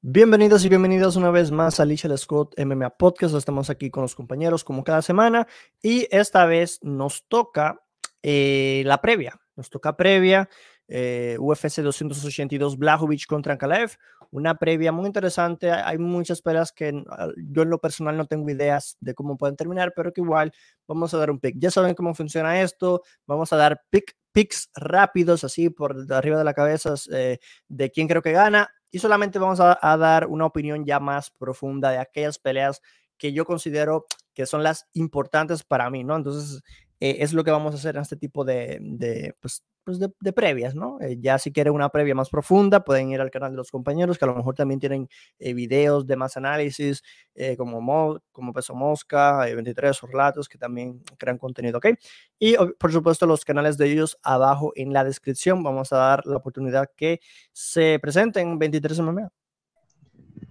Bienvenidos y bienvenidos una vez más a Alicia Scott MMA Podcast. Estamos aquí con los compañeros como cada semana y esta vez nos toca eh, la previa. Nos toca previa eh, UFC 282 Blajovic contra Ankalaev. Una previa muy interesante. Hay muchas peleas que yo en lo personal no tengo ideas de cómo pueden terminar, pero que igual vamos a dar un pick. Ya saben cómo funciona esto. Vamos a dar pick, picks rápidos, así por arriba de la cabeza, eh, de quién creo que gana y solamente vamos a, dar una opinión ya más profunda de aquellas peleas que yo considero que son las importantes para mí, ¿no? Entonces, eh, es lo que vamos a hacer en este tipo de, de, pues, pues de, previas, ¿no? Eh, ya si quieren una previa más profunda, pueden ir al canal de los compañeros, que a lo mejor también tienen eh, videos de más análisis, como, como Peso Mosca, 23 Orlatos, que también crean contenido, ¿ok? Y por supuesto los canales de ellos abajo en la descripción. Vamos a dar la oportunidad que se presenten 23 MMA.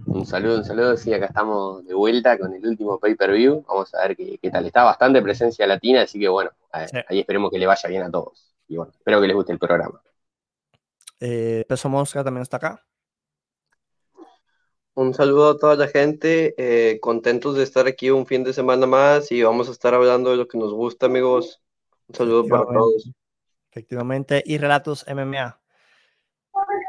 Un saludo, un saludo. Sí, acá estamos de vuelta con el último pay-per-view. Vamos a ver qué, tal. Está bastante presencia latina, así que bueno, ahí esperemos que le vaya bien a todos. Y bueno, espero que les guste el programa. Eh, Peso Mosca también está acá. Un saludo a toda la gente, eh, contentos de estar aquí un fin de semana más y vamos a estar hablando de lo que nos gusta, amigos. Un saludo para todos. Efectivamente, y Relatos MMA.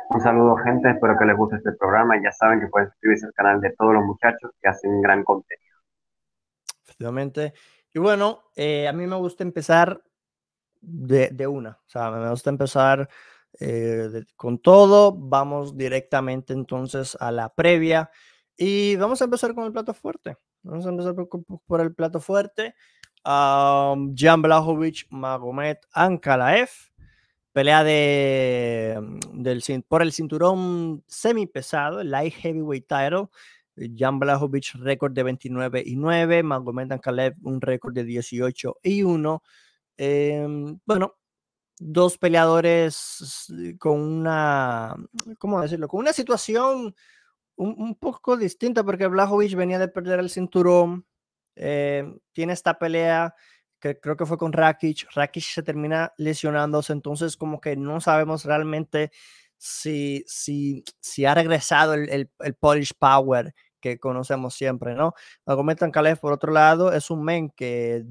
Un saludo, gente. Espero que les guste este programa. Ya saben que pueden suscribirse al canal de todos los muchachos que hacen gran contenido. Efectivamente. Y bueno, eh, a mí me gusta empezar de, de, una. O sea, me gusta empezar eh, con todo. Vamos directamente entonces a la previa. Y vamos a empezar con el plato fuerte. Vamos a empezar por, el plato fuerte. Jan Blahovic, Magomed Ankalaev pelea de, mm, del, por el cinturón semi pesado, el light heavyweight title. Jan Blachowicz, récord de 29 y 9. Magomed Ankalaev, un récord de 18 y 1. Em, bueno, dos peleadores con una, ¿cómo decirlo? Con una situación un, poco distinta porque Blachowicz venía de perder el cinturón. Eh, tiene esta pelea que creo que fue con Rakic. Rakic se termina lesionándose, entonces como que no sabemos realmente si, si, si ha regresado el, el, el Polish Power que conocemos siempre, ¿no? Magomed Ankalev, por otro lado, es un men que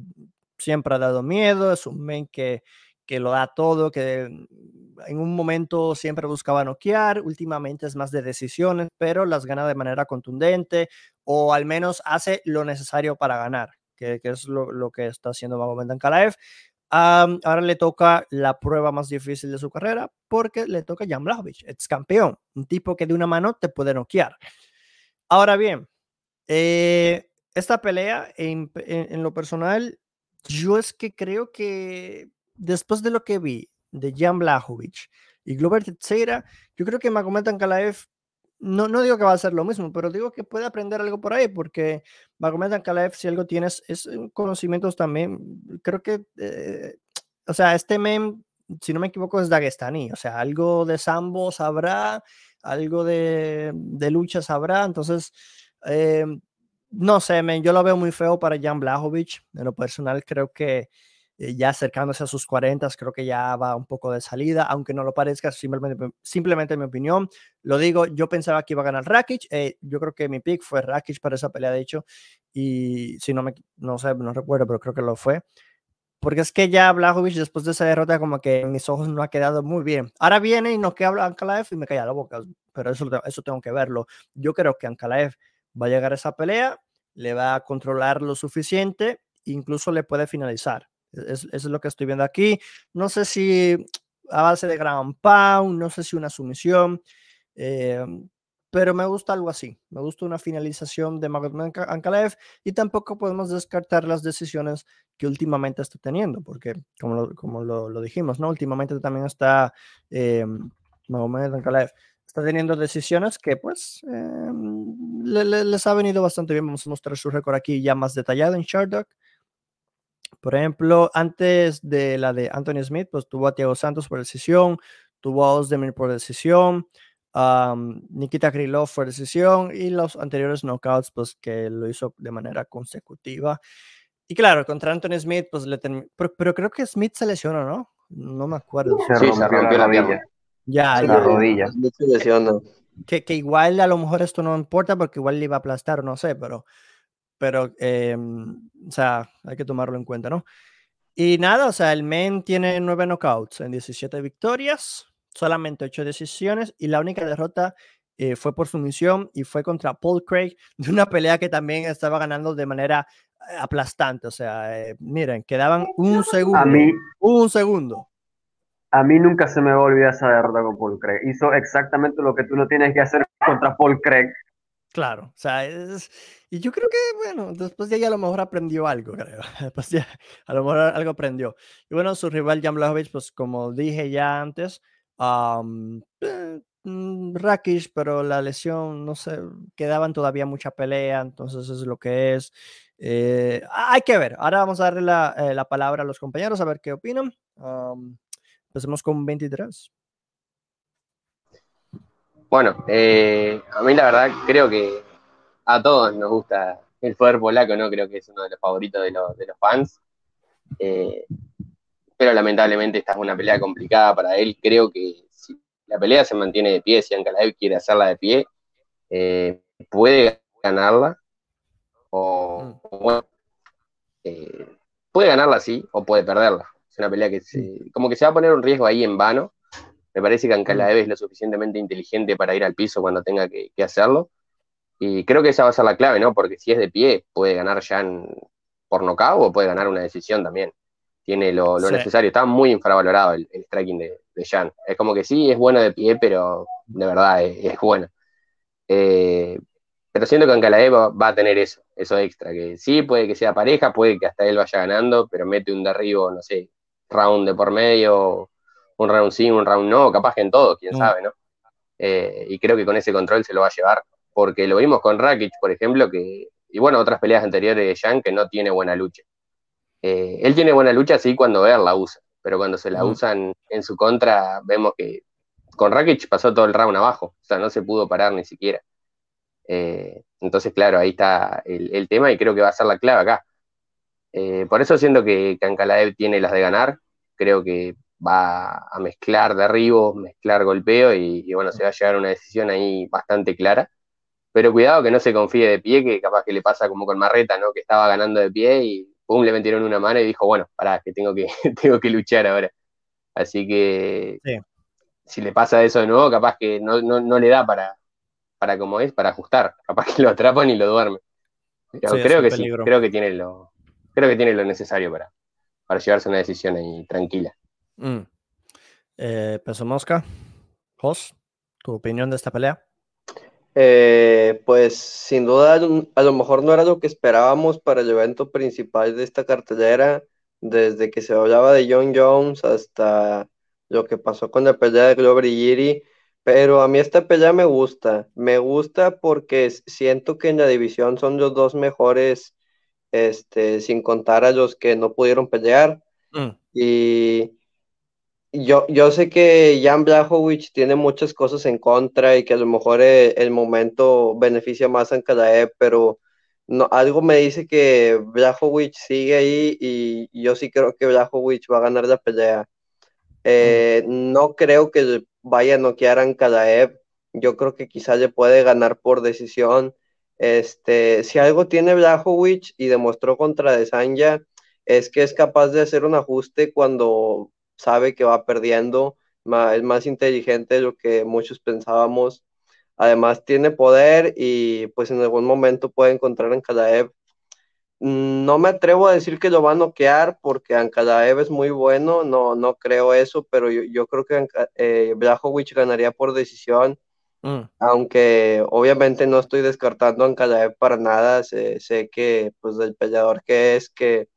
siempre ha dado miedo, es un men que, que lo da todo, que en un momento siempre buscaba noquear, últimamente es más de decisiones, pero las gana de manera contundente o al menos hace lo necesario para ganar que, es lo, que está haciendo Magomed Ankalaev. ahora le toca la prueba más difícil de su carrera porque le toca a Jan Blachowicz, ex campeón, un tipo que de una mano te puede noquear. Ahora bien, eh, esta pelea en, lo personal, yo es que creo que después de lo que vi de Jan Blachowicz y Glover Teixeira, yo creo que Magomed Ankalaev no, no digo que va a ser lo mismo, pero digo que puede aprender algo por ahí, porque Magomed Ankalaev, si algo tienes, es conocimientos también, creo que, eh, o sea, este mem, si no me equivoco, es dagestaní, o sea, algo de sambo sabrá, algo de, de lucha sabrá, entonces, eh, no sé, men, yo lo veo muy feo para Jan Blahovic, en lo personal creo que eh, ya acercándose a sus 40, creo que ya va un poco de salida, aunque no lo parezca, simplemente, simplemente mi opinión. Lo digo, yo pensaba que iba a ganar Rakic, eh, yo creo que mi pick fue Rakic para esa pelea, de hecho, y si no me, no sé, no recuerdo, pero creo que lo fue. Porque es que ya Blajovic después de esa derrota como que en mis ojos no ha quedado muy bien. Ahora viene y no queda Ankalaev y me calla la boca, pero eso, eso tengo que verlo. Yo creo que Ankalaev va a llegar a esa pelea, le va a controlar lo suficiente, incluso le puede finalizar. Es, eso es lo que estoy viendo aquí. No sé si a base de ground pound, no sé si una sumisión, eh, pero me gusta algo así. Me gusta una finalización de Magomed Ankalev y tampoco podemos descartar las decisiones que últimamente está teniendo, porque como lo, como lo, dijimos, ¿no? Últimamente también está eh, Magomed Ankalev está teniendo decisiones que pues eh, les ha venido bastante bien. Vamos a mostrar su récord aquí ya más detallado en Shardock. Por ejemplo, antes de la de Anthony Smith, pues tuvo a Thiago Santos por decisión, tuvo a Ozdemir por decisión, Nikita Krylov por decisión y los anteriores knockouts, pues que lo hizo de manera consecutiva. Y claro, contra Anthony Smith, pues le terminó. Pero, creo que Smith se lesionó, ¿no? No me acuerdo. Se sí, rompió, se rompió la, rodilla. Ya, la rodilla. Se lesionó. que, que, igual a lo mejor esto no importa porque igual le iba a aplastar, no sé, pero, pero em, o sea, hay que tomarlo en cuenta, ¿no? Y nada, o sea, el men tiene nueve knockouts en 17 victorias, solamente ocho decisiones y la única derrota eh, fue por su misión y fue contra Paul Craig de una pelea que también estaba ganando de manera eh, aplastante. O sea, eh, miren, quedaban un segundo. A mí, un segundo. A mí nunca se me va a olvidar esa derrota con Paul Craig. Hizo exactamente lo que tú no tienes que hacer contra Paul Craig. Claro, o sea, y yo creo que, bueno, después de ahí a lo mejor aprendió algo, creo. Después de a lo mejor algo aprendió. Y bueno, su rival Jan Blachowicz, pues como dije ya antes, um, Rakish, pero la lesión, no sé, quedaban todavía mucha pelea, entonces es lo que es. Eh, hay que ver. Ahora vamos a darle eh, la, palabra a los compañeros a ver qué opinan. Empecemos con 23. Bueno, eh, a mí la verdad creo que a todos nos gusta el poder polaco, ¿no? Creo que es uno de los favoritos de, los, de los fans. pero lamentablemente esta es una pelea complicada para él. Creo que la pelea se mantiene de pie, si Ankalaev quiere hacerla de pie, eh, puede ganarla, o, mm. bueno, eh, puede ganarla sí, o puede perderla. Es una pelea que se, como que se va a poner un riesgo ahí en vano. Me parece que Ankalaev mm. es lo suficientemente inteligente para ir al piso cuando tenga que, hacerlo. Y creo que esa va a ser la clave, ¿no? Porque si es de pie, puede ganar ya en, por nocaut o puede ganar una decisión también. Tiene lo, necesario. Está muy infravalorado el striking de, de Jan. Es como que sí, es bueno de pie, pero de verdad es, bueno. Eh, pero siento que Ancalaé va, va, a tener eso, eso extra, que sí, puede que sea pareja, puede que hasta él vaya ganando, pero mete un derribo, no sé, round de por medio, un round sí, un round no, capaz que en todo, quién mm. sabe, ¿no? Eh, y creo que con ese control se lo va a llevar, porque lo vimos con Rakic, por ejemplo, que, y bueno, otras peleas anteriores de Jan que no tiene buena lucha. Eh, él tiene buena lucha sí cuando ver la usa, pero cuando se la usan en su contra, vemos que con Rakic pasó todo el round abajo, o sea, no se pudo parar ni siquiera. Eh, entonces, claro, ahí está el, tema y creo que va a ser la clave acá. Eh, por eso siento que Cancalaev tiene las de ganar, creo que va a mezclar derribos, mezclar golpeo y, bueno, se va a llegar a una decisión ahí bastante clara. Pero cuidado que no se confíe de pie, que capaz que le pasa como con Marreta, ¿no? Que estaba ganando de pie y pum, le metieron una mano y dijo, bueno, pará, que tengo que, tengo que luchar ahora. Así que si le pasa eso de nuevo, capaz que no, le da para, para como es, para ajustar. Capaz que lo atrapan y lo duermen. Pero creo que sí, creo que tiene lo, creo que tiene lo necesario para, para llevarse una decisión ahí tranquila. Mm. Eh, Peso Mosca, Jos, ¿tu opinión de esta pelea? Eh, pues sin duda a lo mejor no era lo que esperábamos para el evento principal de esta cartelera, desde que se hablaba de John Jones hasta lo que pasó con la pelea de Glover y Giri, pero a mí esta pelea me gusta, me gusta porque siento que en la división son los dos mejores, este, sin contar a los que no pudieron pelear, mm. y yo, yo sé que Jan Blachowicz tiene muchas cosas en contra y que a lo mejor el, el momento beneficia más a Ankalaev, pero no, algo me dice que Blachowicz sigue ahí y yo sí creo que Blachowicz va a ganar la pelea. Eh, no creo que vaya a noquear a Ankalaev, yo creo que quizás le puede ganar por decisión. Este, si algo tiene Blachowicz y demostró contra Desanya, es que es capaz de hacer un ajuste cuando sabe que va perdiendo, es más inteligente de lo que muchos pensábamos. Además tiene poder y pues en algún momento puede encontrar a Ankalaev. Mm, no me atrevo a decir que lo va a noquear porque Ankalaev es muy bueno, no, no creo eso, pero yo, creo que eh, ganaría por decisión. Mm. Aunque obviamente no estoy descartando a Ankalaev para nada, sé, sé que pues el peleador que es, que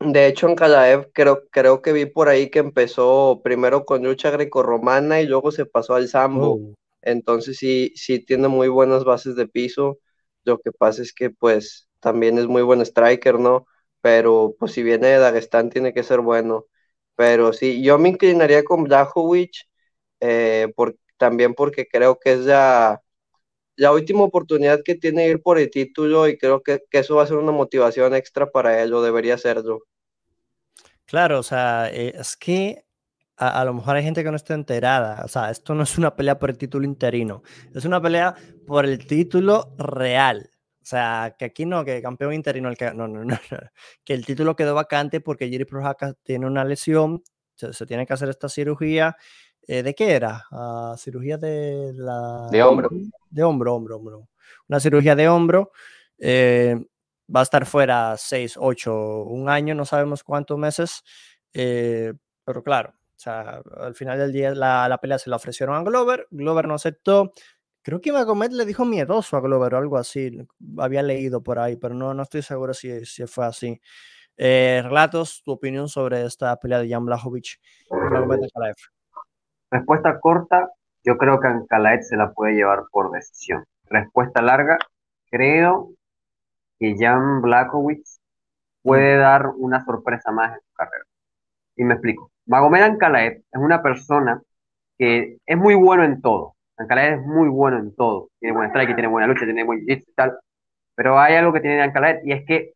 de hecho, en Kalaev creo, creo que vi por ahí que empezó primero con lucha grecorromana y luego se pasó al sambo. Oh. Entonces sí, sí tiene muy buenas bases de piso. Lo que pasa es que pues también es muy buen striker, ¿no? Pero pues si viene de Dagestán tiene que ser bueno. Pero sí, yo me inclinaría con Blachowicz, eh, por, también porque creo que es la, la última oportunidad que tiene ir por el título y creo que, eso va a ser una motivación extra para él, o debería serlo. Claro, o sea, eh, es que a, lo mejor hay gente que no está enterada. O sea, esto no es una pelea por el título interino, es una pelea por el título real. O sea, que aquí no, que campeón interino, el que, no, no, no, que el título quedó vacante porque Jiri Prohaska tiene una lesión, se, tiene que hacer esta cirugía. Eh, ¿De qué era? Uh, cirugía de la... De hombro. De hombro, hombro, hombro. Una cirugía de hombro. Eh, va a estar fuera 6, 8, un año, no sabemos cuántos meses. Eh, pero claro, o sea, al final del día la, la, pelea se la ofrecieron a Glover, Glover no aceptó. Creo que Magomed le dijo miedoso a Glover o algo así. Había leído por ahí, pero no, no estoy seguro si, si fue así. Eh, relatos, tu opinión sobre esta pelea de Jan Blachowicz Respuesta corta, yo creo que Ankalaev se la puede llevar por decisión. Respuesta larga, creo que Jan Blachowicz puede mm. dar una sorpresa más en su carrera. Y me explico. Magomed Ankalaev es una persona que es muy bueno en todo. Ankalaev es muy bueno en todo. Tiene buena strike, tiene buena lucha, tiene buen jiu y tal. Pero hay algo que tiene Ankalaev y es que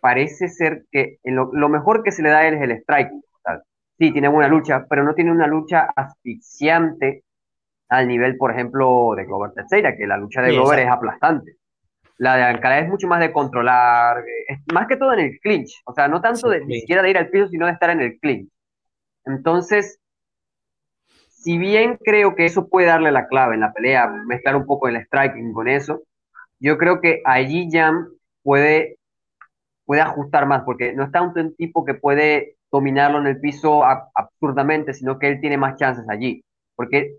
parece ser que lo, mejor que se le da a él es el strike. Sí, tiene buena lucha, pero no tiene una lucha asfixiante al nivel, por ejemplo, de Glover Teixeira, que la lucha de Glover es aplastante. La de Ankalaev es mucho más de controlar, más que todo en el clinch. O sea, no tanto de, ni siquiera de ir al piso, sino de estar en el clinch. Entonces, si bien creo que eso puede darle la clave en la pelea, mezclar un poco el striking con eso, yo creo que allí Jam puede, puede ajustar más, porque no está un tipo que puede dominarlo en el piso absurdamente, sino que él tiene más chances allí. Porque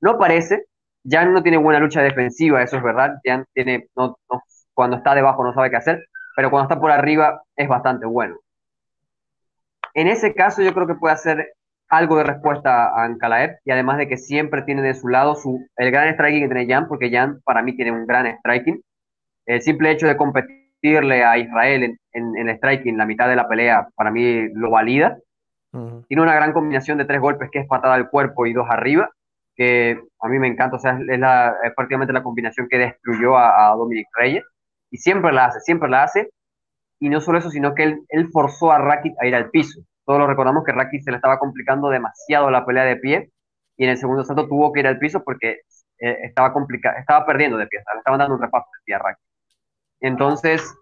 no parece, Jan no tiene buena lucha defensiva, eso es verdad. Jan tiene, no, cuando está debajo no sabe qué hacer, pero cuando está por arriba es bastante bueno. En ese caso yo creo que puede hacer algo de respuesta a Ankalaev y además de que siempre tiene de su lado su, el gran striking que tiene Jan, porque Jan para mí tiene un gran striking. El simple hecho de competirle a Israel en, el striking, la mitad de la pelea, para mí lo valida. Tiene una gran combinación de tres golpes que es patada al cuerpo y dos arriba, que a mí me encanta, o sea, es, la, prácticamente la combinación que destruyó a, a Dominic Reyes y siempre la hace, siempre la hace y no solo eso, sino que él, él forzó a Rakit a ir al piso. Todos lo recordamos que Rakit se le estaba complicando demasiado la pelea de pie y en el segundo salto tuvo que ir al piso porque eh, estaba estaba perdiendo de pie, le estaban dando un repaso de pie a Rakit. Entonces,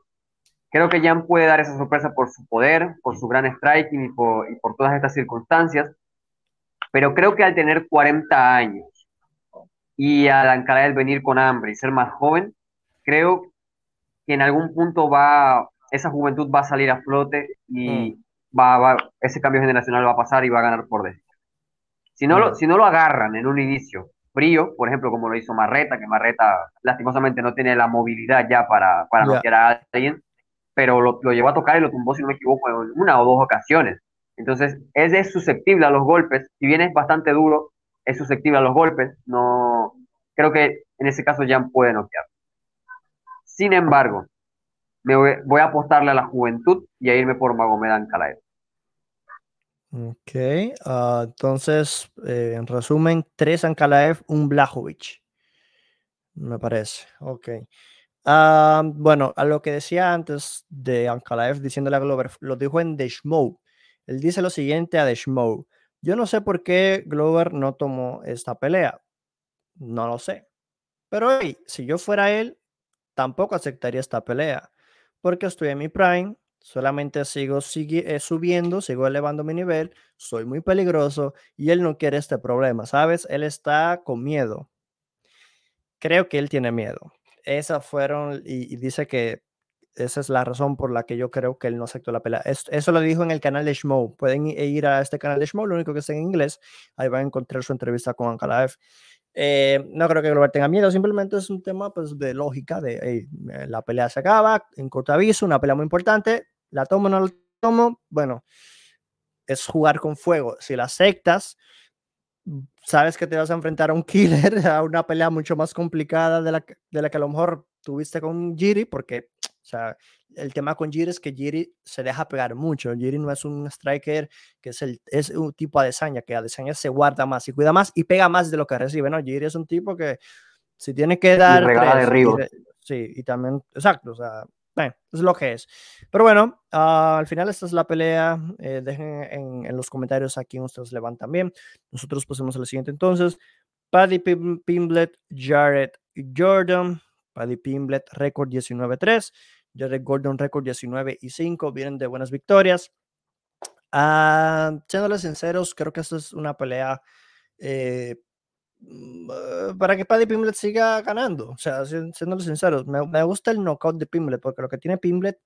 creo que Jan puede dar esa sorpresa por su poder, por su gran striking y por, y por todas estas circunstancias, pero creo que al tener 40 años y al Ankalaev venir con hambre y ser más joven, creo que en algún punto va, esa juventud va a salir a flote y mm. va, ese cambio generacional va a pasar y va a ganar por dentro. Si no, lo, mm. si no lo agarran en un inicio frío, por ejemplo, como lo hizo Marreta, que Marreta lastimosamente no tiene la movilidad ya para, para noquear a alguien, pero lo, lo, llevó a tocar y lo tumbó, si no me equivoco, en una o dos ocasiones. Entonces, es, es susceptible a los golpes, si bien es bastante duro, es susceptible a los golpes, no, creo que en ese caso Jan puede noquear. Sin embargo, me voy, a apostarle a la juventud y a irme por Magomed Ankalaev. Ok, ah, entonces, eh, en resumen, tres Ankalaev, un Blajovic. Me parece, ok. Ah, bueno, a lo que decía antes de Ankalaev diciéndole a Glover, lo dijo en The Él dice lo siguiente a The Yo no sé por qué Glover no tomó esta pelea. No lo sé. Pero hey, si yo fuera él, tampoco aceptaría esta pelea, porque estoy en mi prime, solamente sigo eh, subiendo, sigo elevando mi nivel, soy muy peligroso y él no quiere este problema, ¿sabes? Él está con miedo. Creo que él tiene miedo. Esas fueron, y, dice que esa es la razón por la que yo creo que él no aceptó la pelea. Eso, lo dijo en el canal de Shmo. Pueden ir a este canal de Shmo, lo único que está en inglés. Ahí van a encontrar su entrevista con Ankalaev. Eh, no creo que Glover tenga miedo, simplemente es un tema pues, de lógica, de la pelea se acaba, en corto aviso, una pelea muy importante, la tomo o no la tomo, bueno, es jugar con fuego. Si la aceptas, sabes que te vas a enfrentar a un killer, a una pelea mucho más complicada de la, de la que a lo mejor tuviste con Jiri, porque o sea, el tema con Jiri es que Jiri se deja pegar mucho. Jiri no es un striker que es, el, es un tipo de Adesanya, que Adesanya se guarda más y cuida más y pega más de lo que recibe. No, Jiri es un tipo que si tiene que dar... regala de Sí, y también, exacto, o sea, bueno, es lo que es. Pero bueno, ah, al final esta es la pelea. Eh, dejen en, los comentarios a quién ustedes le van también. Nosotros pasemos a la siguiente entonces. Paddy Pimblet, Jared Jordan. Paddy Pimblet, récord 19-3. Jared Gordon, récord 19 y 5. Vienen de buenas victorias. Uh, siéndoles sinceros, creo que esta es una pelea eh, para que Paddy Pimblet siga ganando. O sea, siendo sinceros, me, me, gusta el knockout de Pimblet, porque lo que tiene Pimblet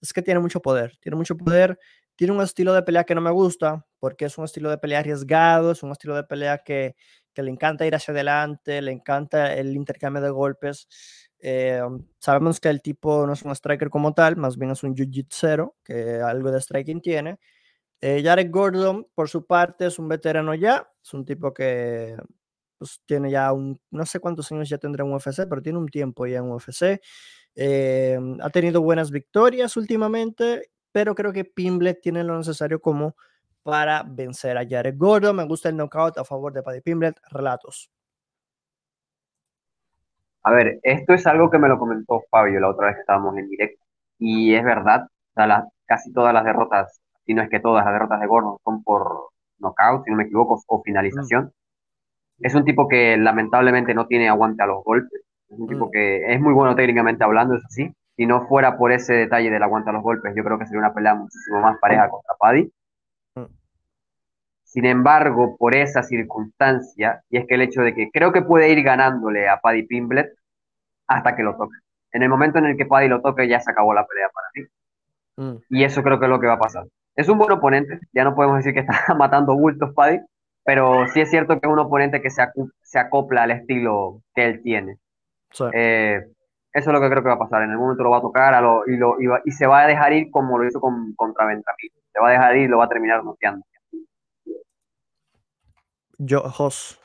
es que tiene mucho poder. Tiene mucho poder, tiene un estilo de pelea que no me gusta, porque es un estilo de pelea arriesgado, es un estilo de pelea que, que le encanta ir hacia adelante, le encanta el intercambio de golpes. Eh, sabemos que el tipo no es un striker como tal, más bien es un jiu-jitsu, que algo de striking tiene. Eh, Jared Gordon, por su parte, es un veterano ya, es un tipo que pues, tiene ya un, no sé cuántos años ya tendrá en UFC, pero tiene un tiempo ya en UFC. Eh, ha tenido buenas victorias últimamente, pero creo que Pimblet tiene lo necesario como para vencer a Jared Gordon. Me gusta el knockout a favor de Paddy Pimblet. Relatos. A ver, esto es algo que me lo comentó Fabio la otra vez que estábamos en directo. Y es verdad, casi todas las derrotas, si no es que todas las derrotas de Gordon son por knockout, si no me equivoco, o mm. Es un tipo que lamentablemente no tiene aguante a los golpes. Es un tipo mm. que es muy bueno técnicamente hablando, eso sí. Si no fuera por ese detalle del aguante a los golpes, yo creo que sería una pelea muchísimo más pareja contra Paddy. Mm. Sin embargo, por esa circunstancia, y es que el hecho de que creo que puede ir ganándole a Paddy Pimblet hasta que lo toque. En el momento en el que Paddy lo toque, ya se acabó la pelea para mí. Mm. Y eso creo que es lo que va a pasar. Es un buen oponente, ya no podemos decir que está matando bultos Paddy, pero sí es cierto que es un oponente que se, se acopla al estilo que él tiene. Eh, eso es lo que creo que va a pasar. En el momento lo va a tocar y, lo, y, se va a dejar ir como lo hizo con, contra Benjamín. Se va a dejar ir y lo va a terminar noqueando. Yo, Jos.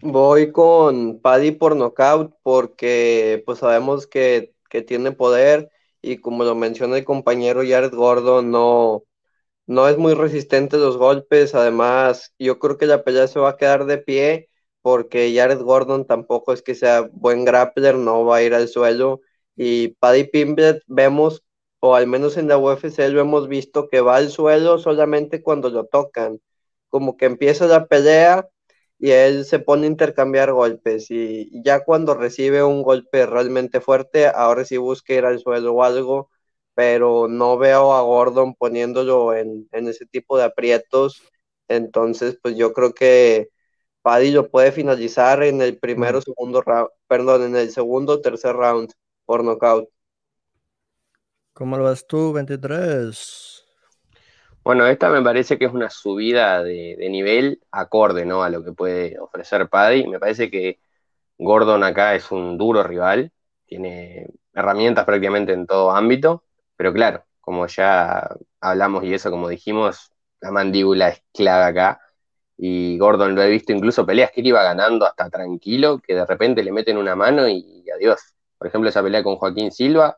Voy con Paddy por knockout porque pues sabemos que, que tiene poder y como lo menciona el compañero Jared Gordon, no, no es muy resistente los golpes, además yo creo que la pelea se va a quedar de pie porque Jared Gordon tampoco es que sea buen grappler, no va a ir al suelo y Paddy Pimblet vemos, o al menos en la UFC lo hemos visto que va al suelo solamente cuando lo tocan, como que empieza la pelea y él se pone a intercambiar golpes y ya cuando recibe un golpe realmente fuerte, ahora sí busca ir al suelo o algo pero no veo a Gordon poniéndolo en, ese tipo de aprietos. Entonces, pues yo creo que Paddy lo puede finalizar en el primero, segundo round, perdón, en el segundo o tercer round por knockout. ¿Cómo lo ves tú, 23? Bueno, esta me parece que es una subida de, de, nivel acorde, ¿no? A lo que puede ofrecer Paddy. Me parece que Gordon acá es un duro rival, tiene herramientas prácticamente en todo ámbito. Pero claro, como ya hablamos y eso, como dijimos, la mandíbula es clave acá. Y Gordon lo he visto incluso peleas que él iba ganando hasta tranquilo, que de repente le meten una mano y, adiós. Por ejemplo, esa pelea con Joaquín Silva,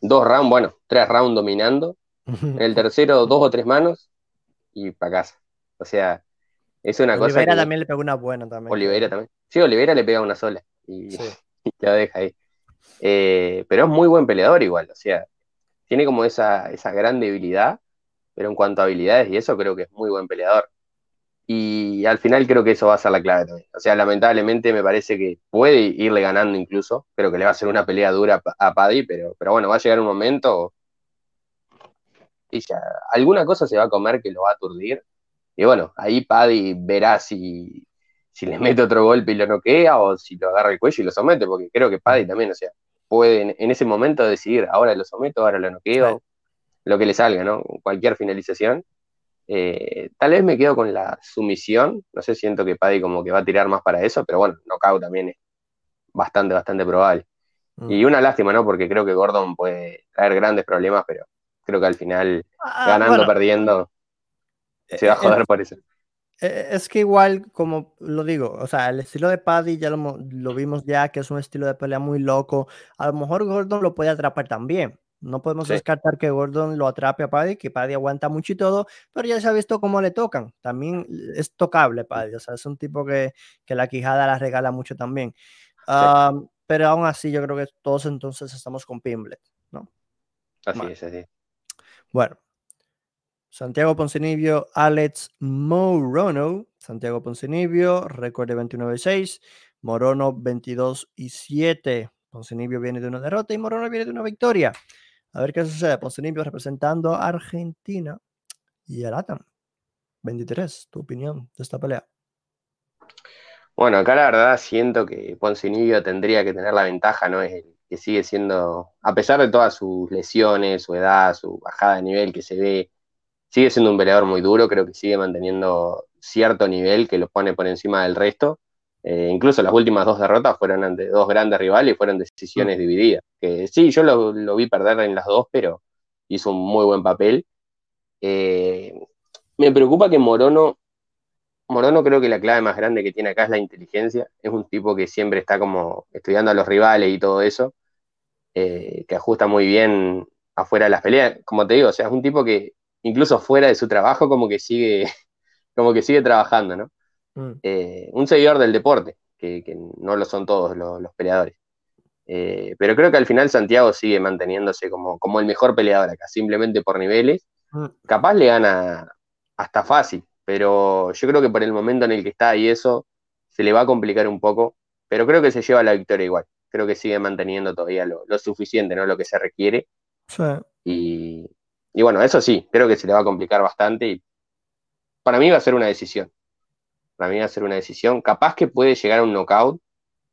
dos rounds, bueno, tres rounds dominando. En el tercero, dos o tres manos y para casa. O sea, es una cosa. Oliveira también le pegó una buena también. Oliveira también. Sí, Oliveira le pega una sola y, sí. la deja ahí. Eh, pero es muy buen peleador igual, o sea, tiene como esa, esa gran debilidad, pero en cuanto a habilidades y eso, creo que es muy buen peleador. Y al final creo que eso va a ser la clave también. O sea, lamentablemente me parece que puede irle ganando incluso. Creo que le va a ser una pelea dura a Paddy, pero, pero bueno, va a llegar un momento y ya alguna cosa se va a comer que lo va a aturdir. Y bueno, ahí Paddy verá si, si le mete otro golpe y lo noquea o si lo agarra el cuello y lo somete, porque creo que Paddy también, o sea, pueden en ese momento decidir, ahora lo someto, ahora lo noqueo, lo que le salga, ¿no? Cualquier finalización. Eh, tal vez me quedo con la sumisión, no sé, siento que Paddy como que va a tirar más para eso, pero bueno, knockout también es bastante, bastante probable. Mm. Y una lástima, ¿no? Porque creo que Gordon puede traer grandes problemas, pero creo que al final, ah, ganando, perdiendo, se va a eh, joder por eso. E, es que igual, como lo digo, o sea, el estilo de Paddy ya lo, lo, vimos ya, que es un estilo de pelea muy loco. A lo mejor Gordon lo puede atrapar también. No podemos descartar que Gordon lo atrape a Paddy, que Paddy aguanta mucho y todo, pero ya se ha visto cómo le tocan. También es tocable Paddy, o sea, es un tipo que, que la quijada la regala mucho también. pero aún así yo creo que todos entonces estamos con Pimblet, ¿no? Así es, así. Bueno, Santiago Poncinibio, Alex Morono, Santiago Poncinibio, récord de 29 y 6, Morono 22 y 7. Poncinibio viene de una derrota y Morono viene de una victoria. A ver qué sucede. Poncinibio representando a Argentina y a Latam. 23, tu opinión de esta pelea. Bueno, acá la verdad siento que Poncinibio tendría que tener la ventaja, ¿no? Es que sigue siendo, a pesar de todas sus lesiones, su edad, su bajada de nivel que se ve sigue siendo un peleador muy duro, creo que sigue manteniendo cierto nivel que lo pone por encima del resto. Eh, incluso las últimas dos derrotas fueron ante dos grandes rivales y fueron decisiones mm. divididas. Que sí, yo lo, vi perder en las dos, pero hizo un muy buen papel. Eh, me preocupa que Morono, Morono creo que la clave más grande que tiene acá es la inteligencia. Es un tipo que siempre está como estudiando a los rivales y todo eso, eh, que ajusta muy bien afuera de las peleas. Como te digo, o sea, es un tipo que incluso fuera de su trabajo, como que sigue, como que sigue trabajando, ¿no? Mm. Eh, un seguidor del deporte, que, no lo son todos los, peleadores. Eh, pero creo que al final Santiago sigue manteniéndose como, como el mejor peleador acá, simplemente por niveles. Mm. Capaz le gana hasta fácil, pero yo creo que por el momento en el que está y eso, se le va a complicar un poco, pero creo que se lleva la victoria igual. Creo que sigue manteniendo todavía lo, suficiente, ¿no? Lo que se requiere. Y, y bueno, eso sí, creo que se le va a complicar bastante y para mí va a ser una decisión. Para mí va a ser una decisión. Capaz que puede llegar a un knockout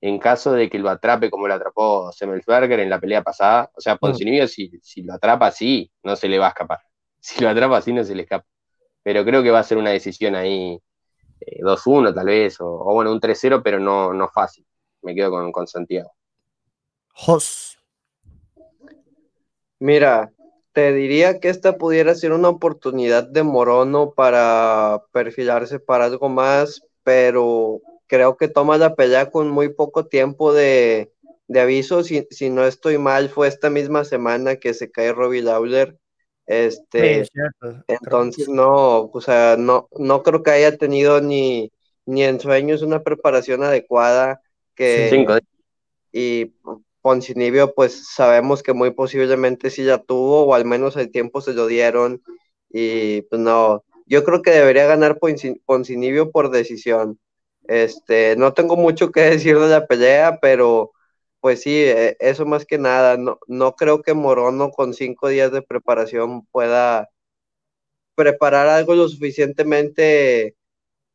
en caso de que lo atrape como lo atrapó Semmelsberger en la pelea pasada. O sea, Poncinibio, si, si lo atrapa así, no se le va a escapar. Si lo atrapa así, no se le escapa. Pero creo que va a ser una decisión ahí 2-1 eh, tal vez, o, bueno, un 3-0, pero no, no fácil. Me quedo con, con Santiago. Jos. Mira, te diría que esta pudiera ser una oportunidad de Morono para perfilarse para algo más, pero creo que toma la pelea con muy poco tiempo de, aviso. Si, no estoy mal, fue esta misma semana que se cae Robbie Lawler. Este, entonces no, o sea, no, no creo que haya tenido ni, ni en sueños una preparación adecuada que y Poncinibio, pues sabemos que muy posiblemente sí ya tuvo, o al menos el tiempo se lo dieron. Y pues no, yo creo que debería ganar Poncinibio por decisión. Este, no tengo mucho que decir de la pelea, pero pues sí, e, eso más que nada. No, no creo que Morono con cinco días de preparación pueda preparar algo lo suficientemente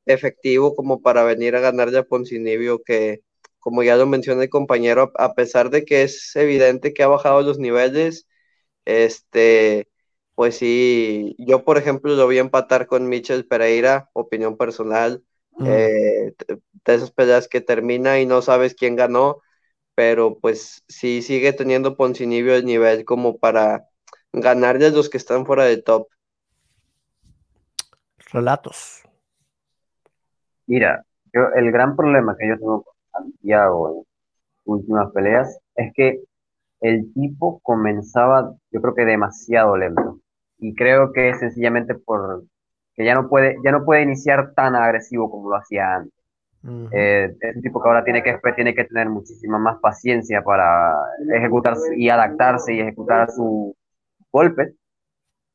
efectivo como para venir a ganar ya Poncinibio que como ya lo menciona el compañero, a pesar de que es evidente que ha bajado los niveles, este, pues sí, yo por ejemplo lo vi empatar con Michel Pereira, opinión personal, mm. eh, de esas peleas que termina y no sabes quién ganó, pero pues sí sigue teniendo Poncinibio el nivel como para ganarle a los que están fuera de top. Relatos. Mira, yo el gran problema que yo tengo Santiago en últimas peleas, es que el tipo comenzaba, yo creo que demasiado lento. Y creo que es sencillamente por que ya no puede, ya no puede iniciar tan agresivo como lo hacía antes. Eh, es un tipo que ahora tiene que, tiene que tener muchísima más paciencia para ejecutar y adaptarse y ejecutar su golpe.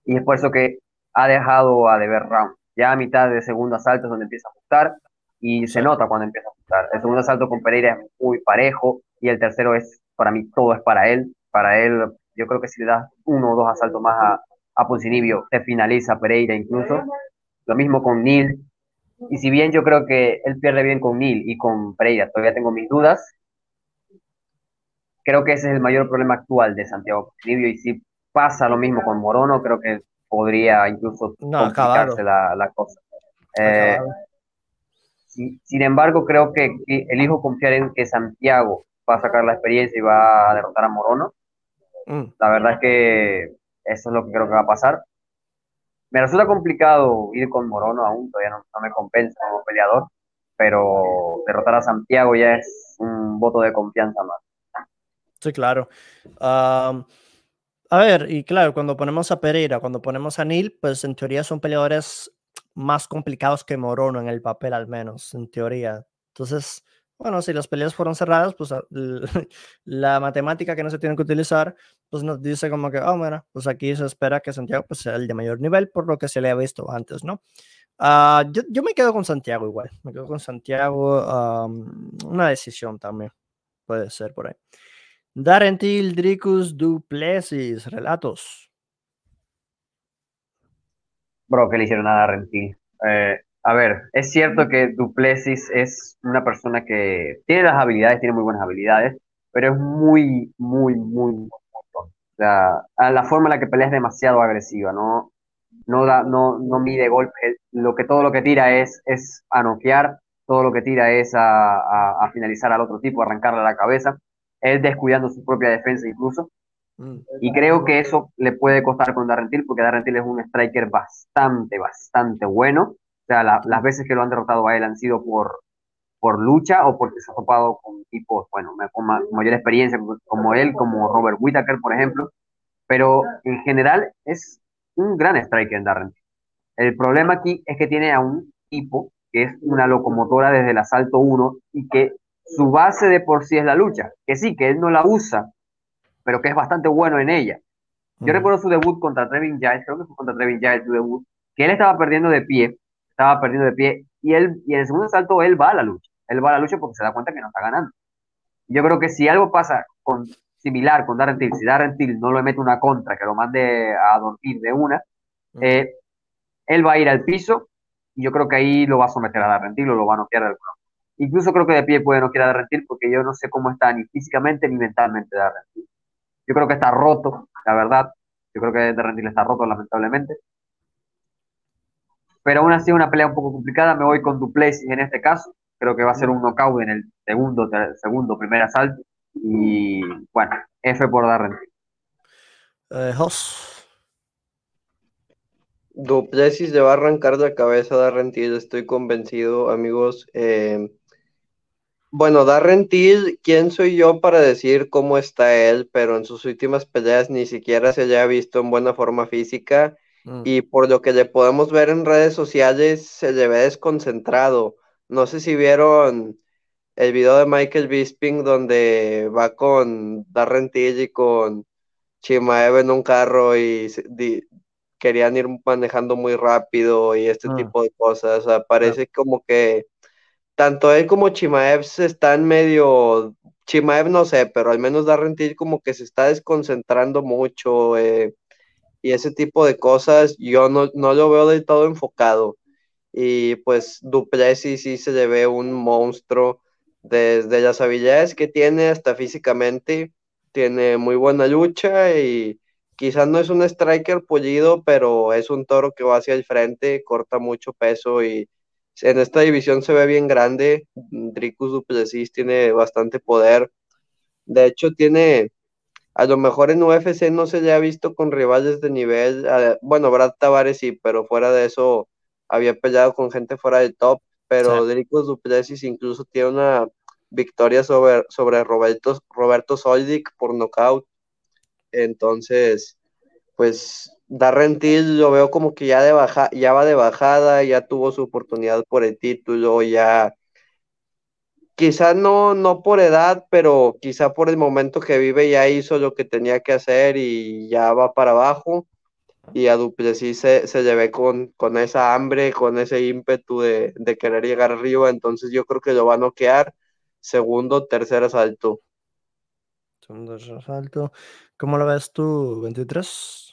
Y es por eso que ha dejado a deber round. Ya a mitad de segundo asalto es donde empieza a ajustar y se nota cuando empieza a ajustar. El segundo asalto con Pereira es muy parejo y el tercero es, para mí, todo es para él. Para él, yo creo que si le das uno o dos asaltos más a, a Poncinibio, te finaliza Pereira incluso. Lo mismo con Neil. Y si bien yo creo que él pierde bien con Neil y con Pereira, todavía tengo mis dudas, creo que ese es el mayor problema actual de Santiago Poncinibio. Y si pasa lo mismo con Morono, creo que podría incluso complicarse la, la, cosa. Eh, sin embargo, creo que, elijo confiar en que Santiago va a sacar la experiencia y va a derrotar a Morono. Mm. La verdad es que eso es lo que creo que va a pasar. Me resulta complicado ir con Morono aún, todavía no, me compensa como peleador, pero derrotar a Santiago ya es un voto de confianza más. Sí, claro. a ver, y claro, cuando ponemos a Pereira, cuando ponemos a Neil, pues en teoría son peleadores más complicados que Morono en el papel, al menos, en teoría. Entonces, bueno, si las peleas fueron cerradas, pues la matemática que no se tiene que utilizar, pues nos dice como que, oh, mira, pues aquí se espera que Santiago pues, sea el de mayor nivel por lo que se le ha visto antes, ¿no? Uh, yo, yo, me quedo con Santiago igual, me quedo con Santiago, um, una decisión también, puede ser por ahí. Darentil, Dricus, Duplessis, relatos. Bro, que le hicieron a Darentil. Eh, a ver, es cierto que Duplessis es una persona que tiene las habilidades, tiene muy buenas habilidades, pero es muy, muy, muy, o sea, la forma en la que pelea es demasiado agresiva, ¿no? No, da, no, no mide golpes, lo que, todo lo que tira es, es a todo lo que tira es a, finalizar al otro tipo, arrancarle la cabeza, él descuidando su propia defensa incluso. Mm. Y creo que eso le puede costar con Darrentil, porque Darrentil es un striker bastante, bastante bueno sea, las veces que lo han derrotado a él han sido por, por lucha o porque se ha topado con tipos, bueno, con mayor experiencia como él, como Robert Whittaker, por ejemplo. Pero en general es un gran striker en Darren. El problema aquí es que tiene a un tipo que es una locomotora desde el asalto 1 y que su base de por sí es la lucha. Que sí, que él no la usa, pero que es bastante bueno en ella. Yo recuerdo su debut contra Trevin Giles, creo que fue contra Trevin Giles su debut, que él estaba perdiendo de pie estaba perdiendo de pie y él y en el segundo salto él va a la lucha. Él va a la lucha porque se da cuenta que no está ganando. Yo creo que si algo pasa con similar con Darren Till, si Darren Till no le mete una contra, que lo mande a dormir de una, eh, él va a ir al piso y yo creo que ahí lo va a someter a Darren Till o lo va a noquear de alguna Incluso creo que de pie puede noquear a Darren Till porque yo no sé cómo está ni físicamente ni mentalmente Darren Till. Yo creo que está roto, la verdad. Yo creo que Till está roto, lamentablemente pero aún así una pelea un poco complicada. Me voy con Duplessis en este caso. Creo que va a ser un knockout en el segundo, segundo primer asalto. Y bueno, F por Darren. Eh, Duplessis le va a arrancar de la cabeza a Darren Till, estoy convencido, amigos. Eh, bueno, Darren Till, ¿quién soy yo para decir cómo está él? Pero en sus últimas peleas ni siquiera se haya visto en buena forma física. Mm. Y por lo que le podemos ver en redes sociales, se le ve desconcentrado. No sé si vieron el video de Michael Bisping donde va con Darren Till y con Chimaev en un carro y querían ir manejando muy rápido y este mm. tipo de cosas. O sea, parece como que tanto él como Chimaev se están medio. Chimaev no sé, pero al menos Darren Till como que se está desconcentrando mucho. Eh, y ese tipo de cosas, yo no, lo veo del todo enfocado. Y pues Duplessis sí se le ve un monstruo desde las habilidades que tiene hasta físicamente. Tiene muy buena lucha y quizás no es un striker pulido, pero es un toro que va hacia el frente, corta mucho peso y en esta división se ve bien grande. Dricus Duplessis tiene bastante poder. De hecho, tiene a lo mejor en UFC no se le ha visto con rivales de nivel, bueno, Brad Tavares sí, pero fuera de eso había peleado con gente fuera del top, pero sí. Duplessis incluso tiene una victoria sobre, sobre Roberto, Roberto Soldic por nocaut. Entonces, pues Darren Till lo veo como que ya de baja, ya va de bajada, ya tuvo su oportunidad por el título, ya quizá no, no por edad, pero quizá por el momento que vive ya hizo lo que tenía que hacer y ya va para abajo. Y a Duplessis se, se con, con esa hambre, con ese ímpetu de, querer llegar arriba. Entonces yo creo que lo va a noquear. Segundo, tercer asalto. Segundo asalto. ¿Cómo lo ves tú, 23?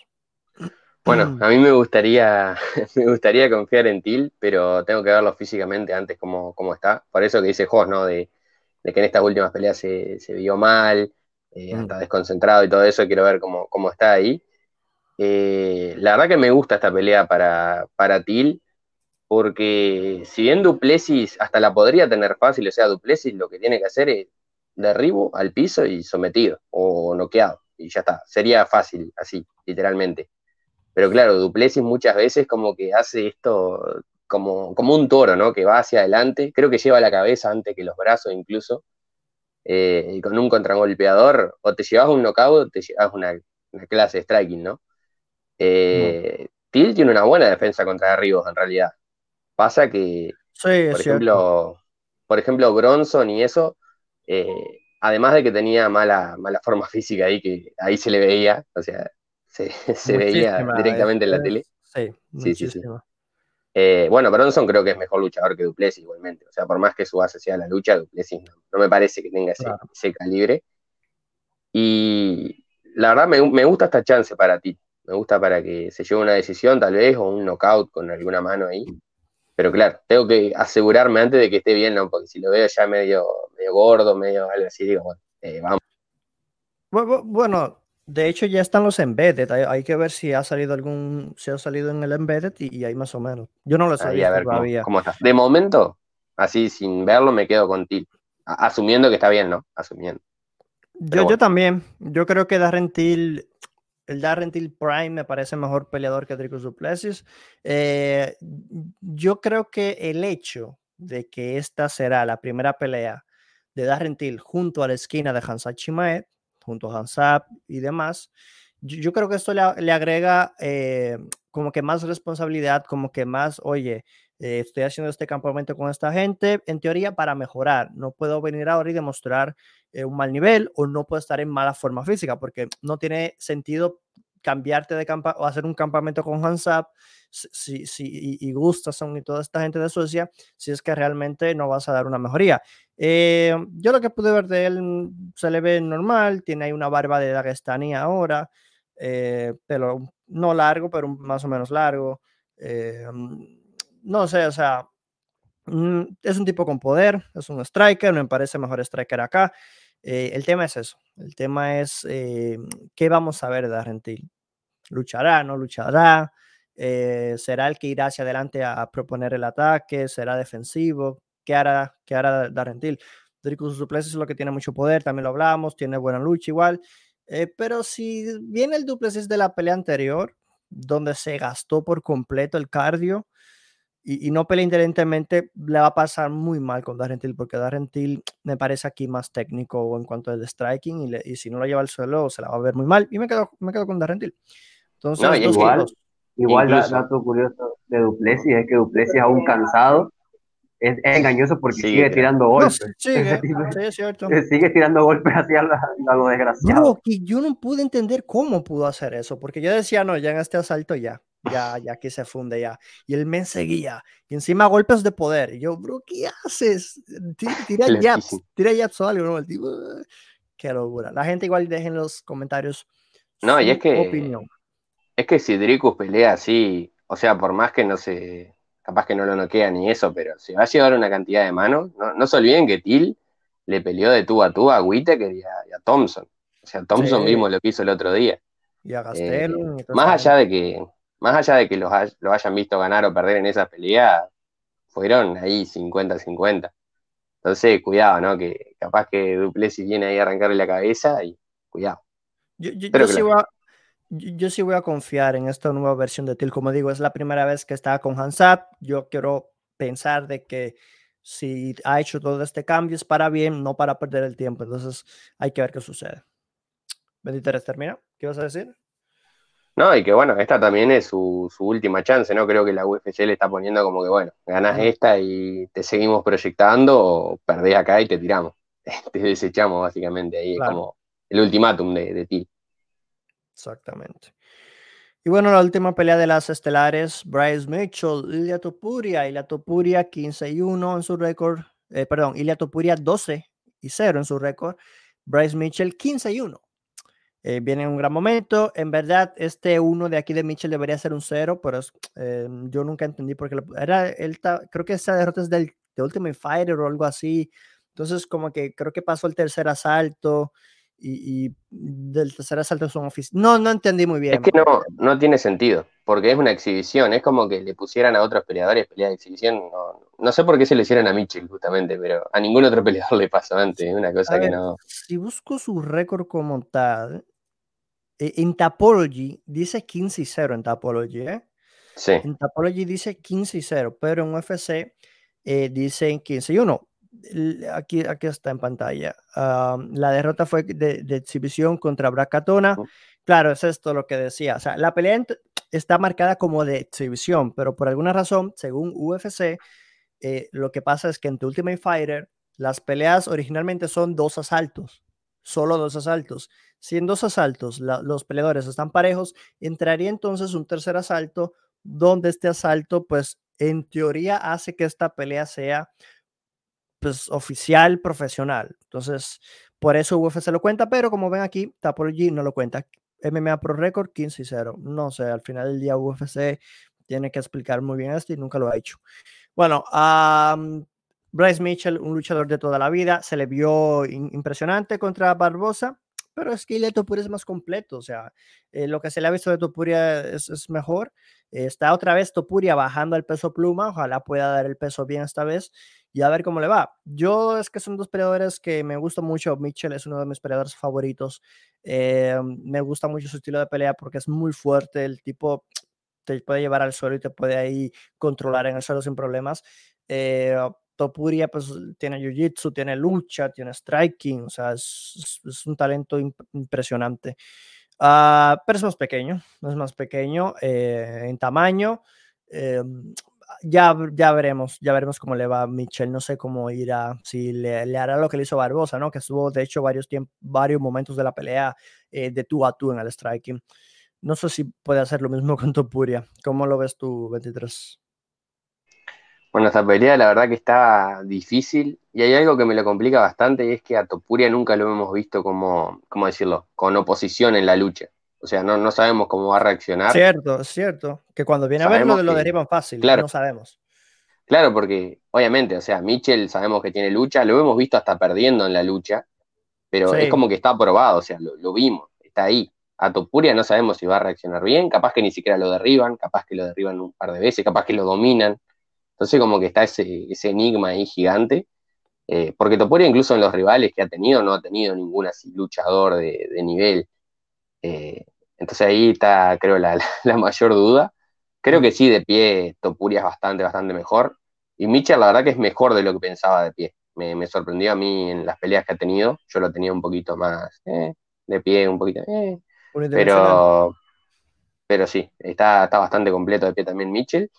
Bueno, a mí me gustaría, me gustaría confiar en Til, pero tengo que verlo físicamente antes cómo, cómo está. Por eso que dice Jos, ¿no? De, que en estas últimas peleas se, vio mal, eh, mm. está desconcentrado y todo eso, quiero ver cómo, cómo está ahí. Eh, la verdad que me gusta esta pelea para, para Til, porque si bien Duplessis hasta la podría tener fácil, o sea, Duplessis lo que tiene que hacer es derribo al piso y sometido o noqueado, y ya está, sería fácil, así, literalmente. Pero claro, Duplessis muchas veces como que hace esto como, como un toro, ¿no? Que va hacia adelante, creo que lleva la cabeza antes que los brazos incluso, eh, y con un contragolpeador, o te llevas un knockout o te llevas una, clase de striking, ¿no? Eh, Till tiene una buena defensa contra derribos en realidad. Pasa que, por ejemplo, por ejemplo, Bronson y eso, eh, además de que tenía mala, mala forma física ahí, que ahí se le veía, o sea, se, veía directamente en la tele. Sí, sí, sí, sí. Eh, bueno, Bronson creo que es mejor luchador que Duplessis igualmente. O sea, por más que su base sea la lucha, Duplessis no, me parece que tenga ese, calibre. Y la verdad me, gusta esta chance para ti. Me gusta para que se lleve una decisión tal vez o un knockout con alguna mano ahí. Pero claro, tengo que asegurarme antes de que esté bien, ¿no? Porque si lo veo ya medio, medio gordo, medio algo así, digo, bueno, eh, vamos. Bueno, de hecho, ya están los embedded. Hay, que ver si ha salido algún, si ha salido en el embedded y, hay más o menos. Yo no lo sabía todavía. Cómo, está. De momento, así sin verlo, me quedo con Til. Asumiendo que está bien, ¿no? Asumiendo. Yo, yo también. Yo creo que Darren Till, el Darren Till Prime me parece mejor peleador que Dricus Duplessis. Eh, yo creo que el hecho de que esta será la primera pelea de Darren Till junto a la esquina de Hansa Chimaev junto a Hansap y demás. Yo, creo que esto le, agrega eh, como que más responsabilidad, como que más, oye, eh, estoy haciendo este campamento con esta gente, en teoría para mejorar. No puedo venir ahora y demostrar eh, un mal nivel o no puedo estar en mala forma física, porque no tiene sentido cambiarte de campo o hacer un campamento con Hansap si, si, y, Gustafsson y toda esta gente de Suecia, si es que realmente no vas a dar una mejoría. Eh, yo lo que pude ver de él mm, se le ve normal, tiene ahí una barba de Dagestani ahora, eh, pero no largo, pero más o menos largo. Eh, mm, no sé, o sea, mm, es un tipo con poder, es un striker, me parece mejor striker acá. el tema es eso, el tema es qué vamos a ver de Argentil. ¿Luchará, no luchará? ¿Será el que irá hacia adelante a proponer el ataque? ¿Será defensivo? qué hará, qué hará Darrentil. Dricus Duplessis es lo que tiene mucho poder, también lo hablamos, tiene buena lucha igual. Eh, pero si viene el Duplessis de la pelea anterior, donde se gastó por completo el cardio y, no pelea indirectamente, le va a pasar muy mal con Darrentil, porque Darrentil me parece aquí más técnico en cuanto al striking y, y, si no lo lleva al suelo se la va a ver muy mal. Y me quedo, me quedo con Darrentil. Entonces, igual, igual dato curioso de Duplessis es que Duplessis aún cansado es, engañoso porque sigue tirando golpes. sigue, sí, es cierto. Sigue tirando golpes hacia a lo desgraciado. que yo no pude entender cómo pudo hacer eso, porque yo decía, no, ya en este asalto ya, ya, ya que se funde ya. Y él me seguía, y encima golpes de poder. Y yo, bro, ¿qué haces? Tira, jabs, tira jabs o algo, ¿no? El tipo, qué locura. La gente igual dejen en los comentarios no, y es que, opinión. Es que si Dricus pelea así, o sea, por más que no se capaz que no lo noquea ni eso, pero se va a llevar una cantidad de manos. No, se olviden que Till le peleó de tú a tú a Whittaker y a, Thompson. O sea, Thompson vimos lo que hizo el otro día. Y a Gastelum. Eh, más allá de que, más allá de que los, lo hayan visto ganar o perder en esa pelea, fueron ahí 50-50. Entonces, cuidado, ¿no? Que capaz que Duplessis viene ahí a arrancarle la cabeza y cuidado. Yo, yo, yo sí voy a confiar en esta nueva versión de TIL. Como digo, es la primera vez que está con Hansap. Yo quiero pensar de que si ha hecho todo este cambio es para bien, no para perder el tiempo. Entonces hay que ver qué sucede. Benítez termina. ¿Qué vas a decir? No, y que bueno, esta también es su, última chance, ¿no? Creo que la UFC le está poniendo como que, bueno, ganas esta y te seguimos proyectando o perdés acá y te tiramos. te desechamos básicamente. Ahí es como el ultimátum de, de ti. Exactamente. Y bueno, la última pelea de las estelares, Bryce Mitchell, Ilia Topuria, Ilia Topuria 15 y 1 en su récord, eh, perdón, Ilia Topuria 12 y 0 en su récord, Bryce Mitchell 15 y 1. Eh, viene en un gran momento. En verdad, este uno de aquí de Mitchell debería ser un 0, pero eh, yo nunca entendí por qué. Era, él creo que esa derrota es del de Ultimate Fighter o algo así. Entonces, como que creo que pasó el tercer asalto y, del tercer asalto son oficiales. No, no entendí muy bien. Es que no, no tiene sentido, porque es una exhibición, es como que le pusieran a otros peleadores pelea de exhibición. No, sé por qué se le hicieron a Mitchell, justamente, pero a ningún otro peleador le pasó antes, una cosa que no. Si busco su récord como tal, eh, en Tapology dice 15 y 0 en Tapology, ¿eh? Sí. En Tapology dice 15 y 0, pero en UFC eh, dicen 15 y 1 aquí, aquí está en pantalla. la derrota fue de, exhibición contra Bracatona. Claro, es esto lo que decía. O sea, la pelea está marcada como de exhibición, pero por alguna razón, según UFC, eh, lo que pasa es que en The Ultimate Fighter las peleas originalmente son dos asaltos, solo dos asaltos. Si en dos asaltos los peleadores están parejos, entraría entonces un tercer asalto donde este asalto, pues en teoría hace que esta pelea sea pues oficial, profesional. Entonces, por eso UFC lo cuenta, pero como ven aquí, Tapology no lo cuenta. MMA Pro Record 15 y 0. No sé, al final del día UFC tiene que explicar muy bien esto y nunca lo ha hecho. Bueno, Bryce Mitchell, un luchador de toda la vida, se le vio impresionante contra Barbosa, pero es que Topuria es más completo, o sea, eh, lo que se le ha visto de Topuria es, es mejor. está otra vez Topuria bajando el peso pluma, ojalá pueda dar el peso bien esta vez y a ver cómo le va. Yo es que son dos peleadores que me gustan mucho. Mitchell es uno de mis peleadores favoritos. Eh, me gusta mucho su estilo de pelea porque es muy fuerte. El tipo te puede llevar al suelo y te puede ahí controlar en el suelo sin problemas. Eh, Topuria pues tiene jiu-jitsu, tiene lucha, tiene striking, o sea, es, un talento impresionante. Uh, pero es más pequeño, es más pequeño eh, en tamaño. Eh, ya, ya veremos, ya veremos cómo le va Michel. No sé cómo irá, si le, hará lo que le hizo Barbosa, ¿no? Que estuvo, de hecho, varios, varios momentos de la pelea de tú a tú en el striking. No sé si puede hacer lo mismo con Topuria. ¿Cómo lo ves tú, 23? Bueno, esta pelea la verdad que está difícil y hay algo que me lo complica bastante y es que a Topuria nunca lo hemos visto como, ¿cómo decirlo?, con oposición en la lucha. O sea, no, no sabemos cómo va a reaccionar. Cierto, cierto. Que cuando viene a verlo lo derivan fácil, claro, no sabemos. Claro, porque obviamente, o sea, Mitchell sabemos que tiene lucha, lo hemos visto hasta perdiendo en la lucha, pero es como que está aprobado, o sea, lo, lo vimos, está ahí a Topuria no sabemos si va a reaccionar bien, capaz que ni siquiera lo derriban, capaz que lo derriban un par de veces, capaz que lo dominan. Entonces como que está ese, ese enigma ahí gigante, eh, porque Topuria incluso en los rivales que ha tenido no ha tenido ningún así luchador de, nivel. Eh, entonces ahí está, creo, la, la, mayor duda. Creo que sí, de pie Topuria es bastante, bastante mejor. Y Mitchell la verdad que es mejor de lo que pensaba de pie. Me, me sorprendió a mí en las peleas que ha tenido. Yo lo tenía un poquito más eh, de pie, un poquito... Pero, pero sí, está, está bastante completo de pie también Mitchell.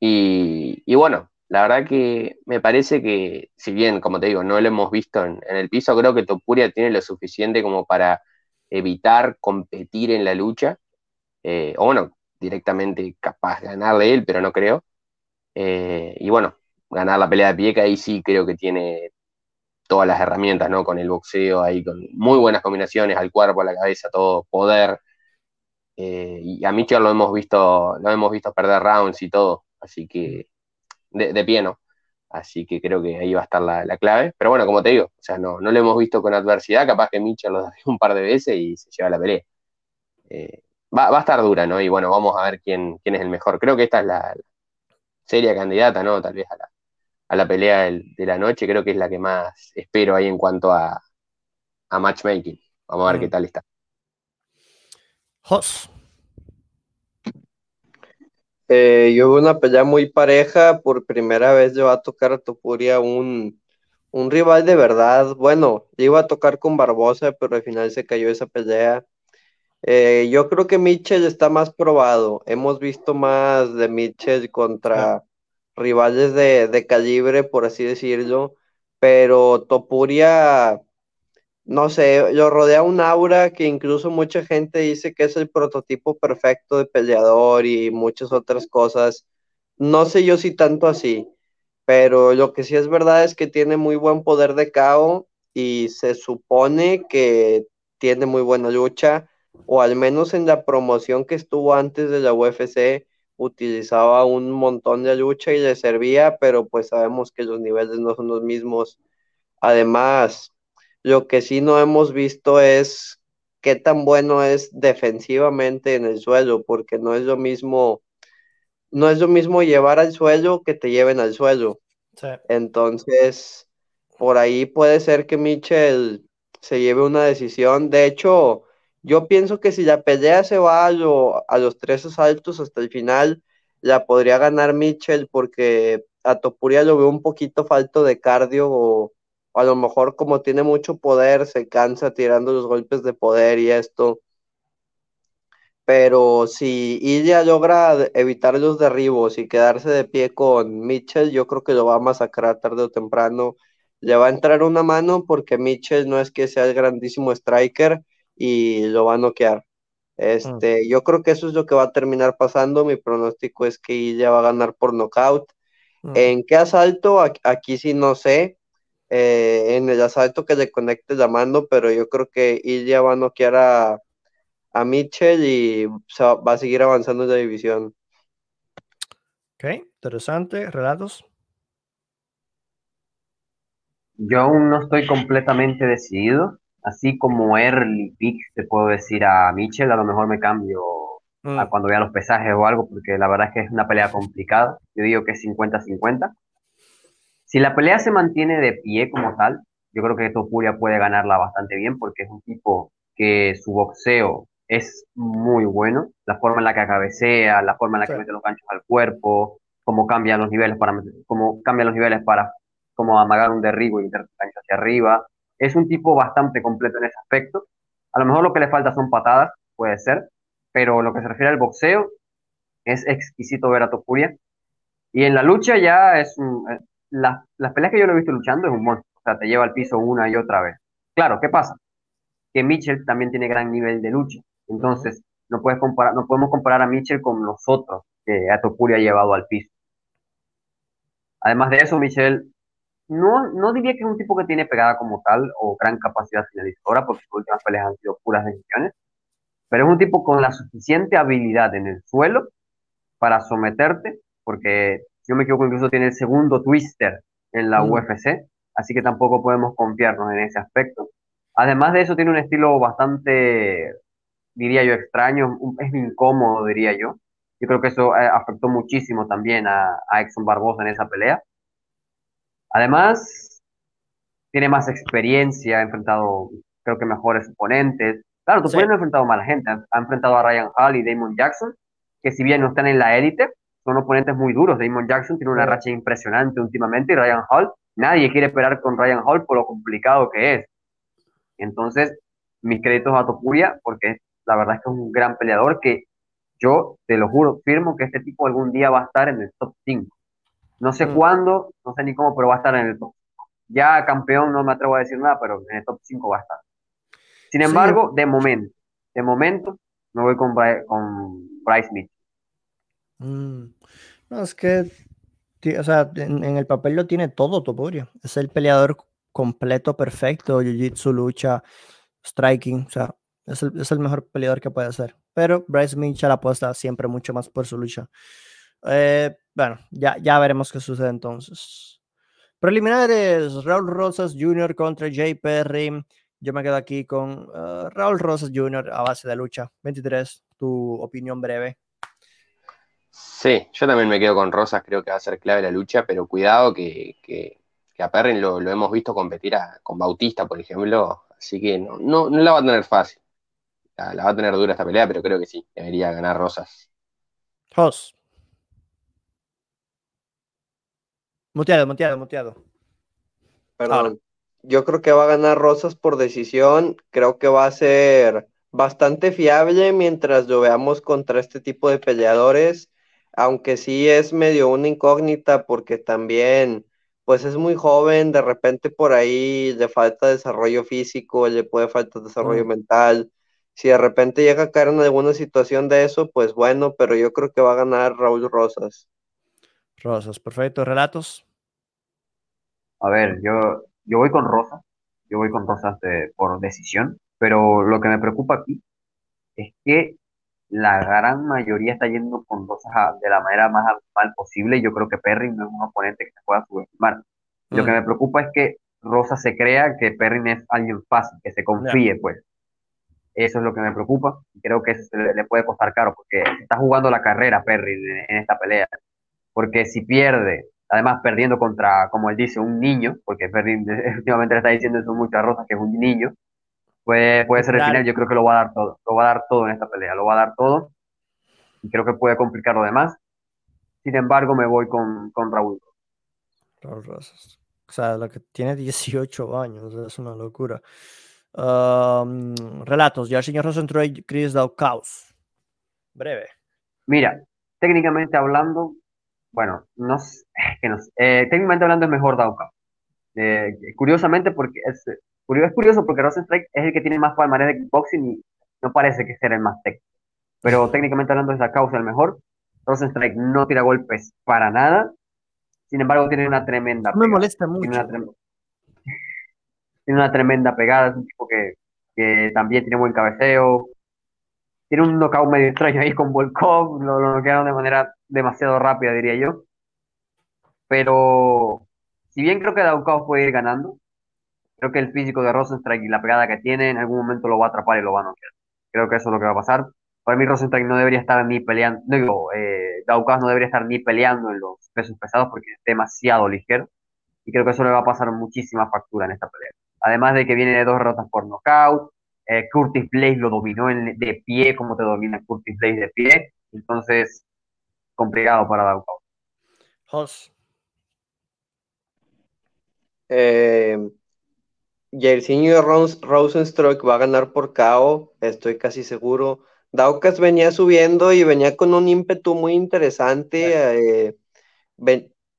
Y, bueno, la verdad que me parece que, si bien, como te digo, no lo hemos visto en, el piso, creo que Topuria tiene lo suficiente como para evitar competir en la lucha. Eh, o bueno, directamente capaz de ganarle él, pero no creo. Eh, y bueno, ganar la pelea de pie, que ahí sí creo que tiene todas las herramientas, ¿no? Con el boxeo ahí, con muy buenas combinaciones al cuerpo, a la cabeza, todo poder. Eh, y a Mitchell lo hemos visto, lo hemos visto perder rounds y todo, así que de, pie no. Así que creo que ahí va a estar la, clave. Pero bueno, como te digo, o sea, no, no lo hemos visto con adversidad, capaz que Mitchell lo da un par de veces y se lleva la pelea. Eh, va, va, a estar dura, ¿no? Y bueno, vamos a ver quién, quién es el mejor. Creo que esta es la seria candidata, ¿no? Tal vez a la, a la pelea de la noche, creo que es la que más espero ahí en cuanto a, matchmaking. Vamos a ver qué mm. tal está. Jos. Eh, yo veo una pelea muy pareja. Por primera vez yo va a tocar a Topuria un, un rival de verdad. Bueno, iba a tocar con Barbosa, pero al final se cayó esa pelea. Eh, yo creo que Mitchell está más probado. Hemos visto más de Mitchell contra rivales de, calibre, por así decirlo, pero Topuria, no sé, lo rodea un aura que incluso mucha gente dice que es el prototipo perfecto de peleador y muchas otras cosas. No sé yo si tanto así, pero lo que sí es verdad es que tiene muy buen poder de KO y se supone que tiene muy buena lucha, o al menos en la promoción que estuvo antes de la UFC, utilizaba un montón de lucha y le servía, pero pues sabemos que los niveles no son los mismos. Además, lo que sí no hemos visto es qué tan bueno es defensivamente en el suelo, porque no es lo mismo, no es lo mismo llevar al suelo que te lleven al suelo. Entonces, por ahí puede ser que Mitchell se lleve una decisión. De hecho, yo pienso que si la pelea se va a, los tres asaltos hasta el final, la podría ganar Mitchell porque a Topuria lo veo un poquito falto de cardio o, a lo mejor como tiene mucho poder se cansa tirando los golpes de poder y esto. pero si Ilya logra evitar los derribos y quedarse de pie con Mitchell, yo creo que lo va a masacrar tarde o temprano. Le va a entrar una mano porque Mitchell no es que sea el grandísimo striker y lo va a noquear. Este, Yo creo que eso es lo que va a terminar pasando. Mi pronóstico es que Ilya va a ganar por knockout. ¿En qué asalto? Aquí, sí no sé. Eh, en el asalto que le conecte la mano, pero yo creo que Ilya va a noquear a, a Mitchell y va a seguir avanzando en la división. Ok, interesante. ¿Relatos? Yo aún no estoy completamente decidido. Así como early pick, te puedo decir a Mitchell, a lo mejor me cambio a mm. cuando vea los pesajes o algo, porque la verdad es que es una pelea complicada. Yo digo que es 50-50. Si la pelea se mantiene de pie como tal, yo creo que Topuria puede ganarla bastante bien, porque es un tipo que su boxeo es muy bueno. La forma en la que cabecea, la forma en la que mete los ganchos al cuerpo, cómo cambia los niveles para cómo cambia los niveles para como amagar un derribo y meter gancho hacia arriba. Es un tipo bastante completo en ese aspecto. A lo mejor lo que le falta son patadas, puede ser, pero lo que se refiere al boxeo, es exquisito ver a Topuria. Y en la lucha ya es un, las peleas que yo lo he visto luchando es un monstruo, o sea, te lleva al piso una y otra vez. Claro, ¿qué pasa? Que Mitchell también tiene gran nivel de lucha. Entonces, no, puedes comparar, no podemos comparar a Mitchell con los otros que a Topuria ha llevado al piso. Además de eso, Mitchell no, no diría que es un tipo que tiene pegada como tal o gran capacidad finalizadora, porque sus últimas peleas han sido puras decisiones, pero es un tipo con la suficiente habilidad en el suelo para someterte, porque yo me equivoco, incluso tiene el segundo twister en la mm. UFC, así que tampoco podemos confiarnos en ese aspecto. Además de eso, tiene un estilo bastante diría yo, extraño, es incómodo, diría yo. Yo creo que eso eh, afectó muchísimo también a, a Exxon Barbosa en esa pelea. Además, tiene más experiencia, ha enfrentado, creo que mejores oponentes. Claro, tú no ha enfrentado a mala gente, ha, enfrentado a Ryan Hall y Damon Jackson, que si bien no están en la élite, son oponentes muy duros. Damon Jackson tiene una racha impresionante últimamente y Ryan Hall, nadie quiere esperar con Ryan Hall por lo complicado que es. Entonces, mis créditos a Topuria, porque la verdad es que es un gran peleador que yo, te lo juro, firmo que este tipo algún día va a estar en el top 5. No sé mm. cuándo, no sé ni cómo, pero va a estar en el top. Ya campeón no me atrevo a decir nada, pero en el top 5 va a estar. Sin embargo, de momento, de momento, me voy con, con Bryce Mitchell. Mm. No, es que, o sea, en, el papel lo tiene todo Topuria. Es el peleador completo, perfecto, jiu-jitsu, lucha, striking, o sea, es el, mejor peleador que puede hacer. Pero Bryce Mitchell apuesta siempre mucho más por su lucha. Eh, bueno, ya, ya veremos qué sucede entonces. Preliminares, Raúl Rosas Jr. contra Jay Perry. Yo me quedo aquí con uh, Raúl Rosas Jr. a base de lucha. 23, tu opinión breve. Sí, yo también me quedo con Rosas, creo que va a ser clave la lucha, pero cuidado que, que, a Perry lo, hemos visto competir con Bautista, por ejemplo, así que no, no, no la va a tener fácil la, va a tener dura esta pelea, pero creo que sí, debería ganar Rosas. Jos. Muteado, muteado, muteado. Perdón. Yo creo que va a ganar Rosas por decisión. Creo que va a ser bastante fiable mientras lo veamos contra este tipo de peleadores. Aunque sí es medio una incógnita porque también pues es muy joven, de repente por ahí le falta desarrollo físico, le puede faltar desarrollo mm. mental. Si de repente llega a caer en alguna situación de eso, pues bueno, pero yo creo que va a ganar Raúl Rosas. Rosas, perfecto. ¿Relatos? A ver, yo, yo voy con Rosas. Yo voy con Rosas por decisión. Pero lo que me preocupa aquí es que la gran mayoría está yendo con Rosas de la manera más mal posible. Yo creo que Perry no es un oponente que se pueda subestimar. Lo que mm. me preocupa es que Rosas se crea que Perry es alguien fácil, que se confíe, pues. Eso es lo que me preocupa. Creo que eso le, puede costar caro porque está jugando la carrera Perry en, esta pelea. Porque si pierde, además perdiendo contra, como él dice, un niño, porque Perry últimamente le está diciendo eso muchas rosas, que es un niño, puede, puede ser el final. Yo creo que lo va a dar todo. Lo va a dar todo en esta pelea. Lo va a dar todo. Y creo que puede complicar lo demás. Sin embargo, me voy con, con Raúl. Raúl Rosas. O sea, lo que tiene 18 años, es una locura. Um, relatos, ya el señor Rosentroy, Chris Daukaus. breve. Mira, técnicamente hablando, bueno, no, que no eh, técnicamente hablando es mejor Dauka. Eh, curiosamente, porque es, es curioso porque Rosenstrike es el que tiene más palmarés de kickboxing y no parece que sea el más técnico. Pero técnicamente hablando es la causa el mejor. Rosenstrike no tira golpes para nada. Sin embargo, tiene una tremenda. Me molesta mucho. Tiene una, tiene una, tremenda pegada. Es un tipo que, que también tiene buen cabeceo. Tiene un knockout medio extraño ahí con Volkov. Lo, lo noquearon de manera demasiado rápida, diría yo. Pero si bien creo que Daukov puede ir ganando, creo que el físico de Rosenstrike y la pegada que tiene en algún momento lo va a atrapar y lo va a noquear. Creo que eso es lo que va a pasar. Para mí Rosenstrike no debería estar ni peleando, no digo, eh, no debería estar ni peleando en los pesos pesados porque es demasiado ligero. Y creo que eso le va a pasar muchísima factura en esta pelea. Además de que viene de dos derrotas por knockout, eh, Curtis Blaze lo dominó de pie, como te domina Curtis Blaze de pie. Entonces, complicado para Daukov. Jos. Eh, Jairzinho Rosenstruck va a ganar por KO, estoy casi seguro. Daukas venía subiendo y venía con un ímpetu muy interesante. Eh,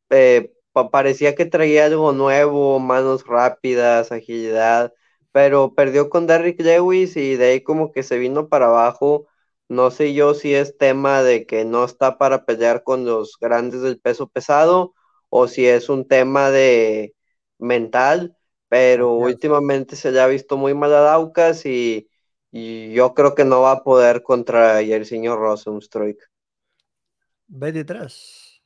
eh, parecía que traía algo nuevo, manos rápidas, agilidad, pero perdió con Derrick Lewis y de ahí como que se vino para abajo. No sé yo si es tema de que no está para pelear con los grandes del peso pesado o si es un tema de mental pero últimamente se le ha visto muy mal a Daucas y, yo creo que no va a poder contra el señor Rosenstruik. 23.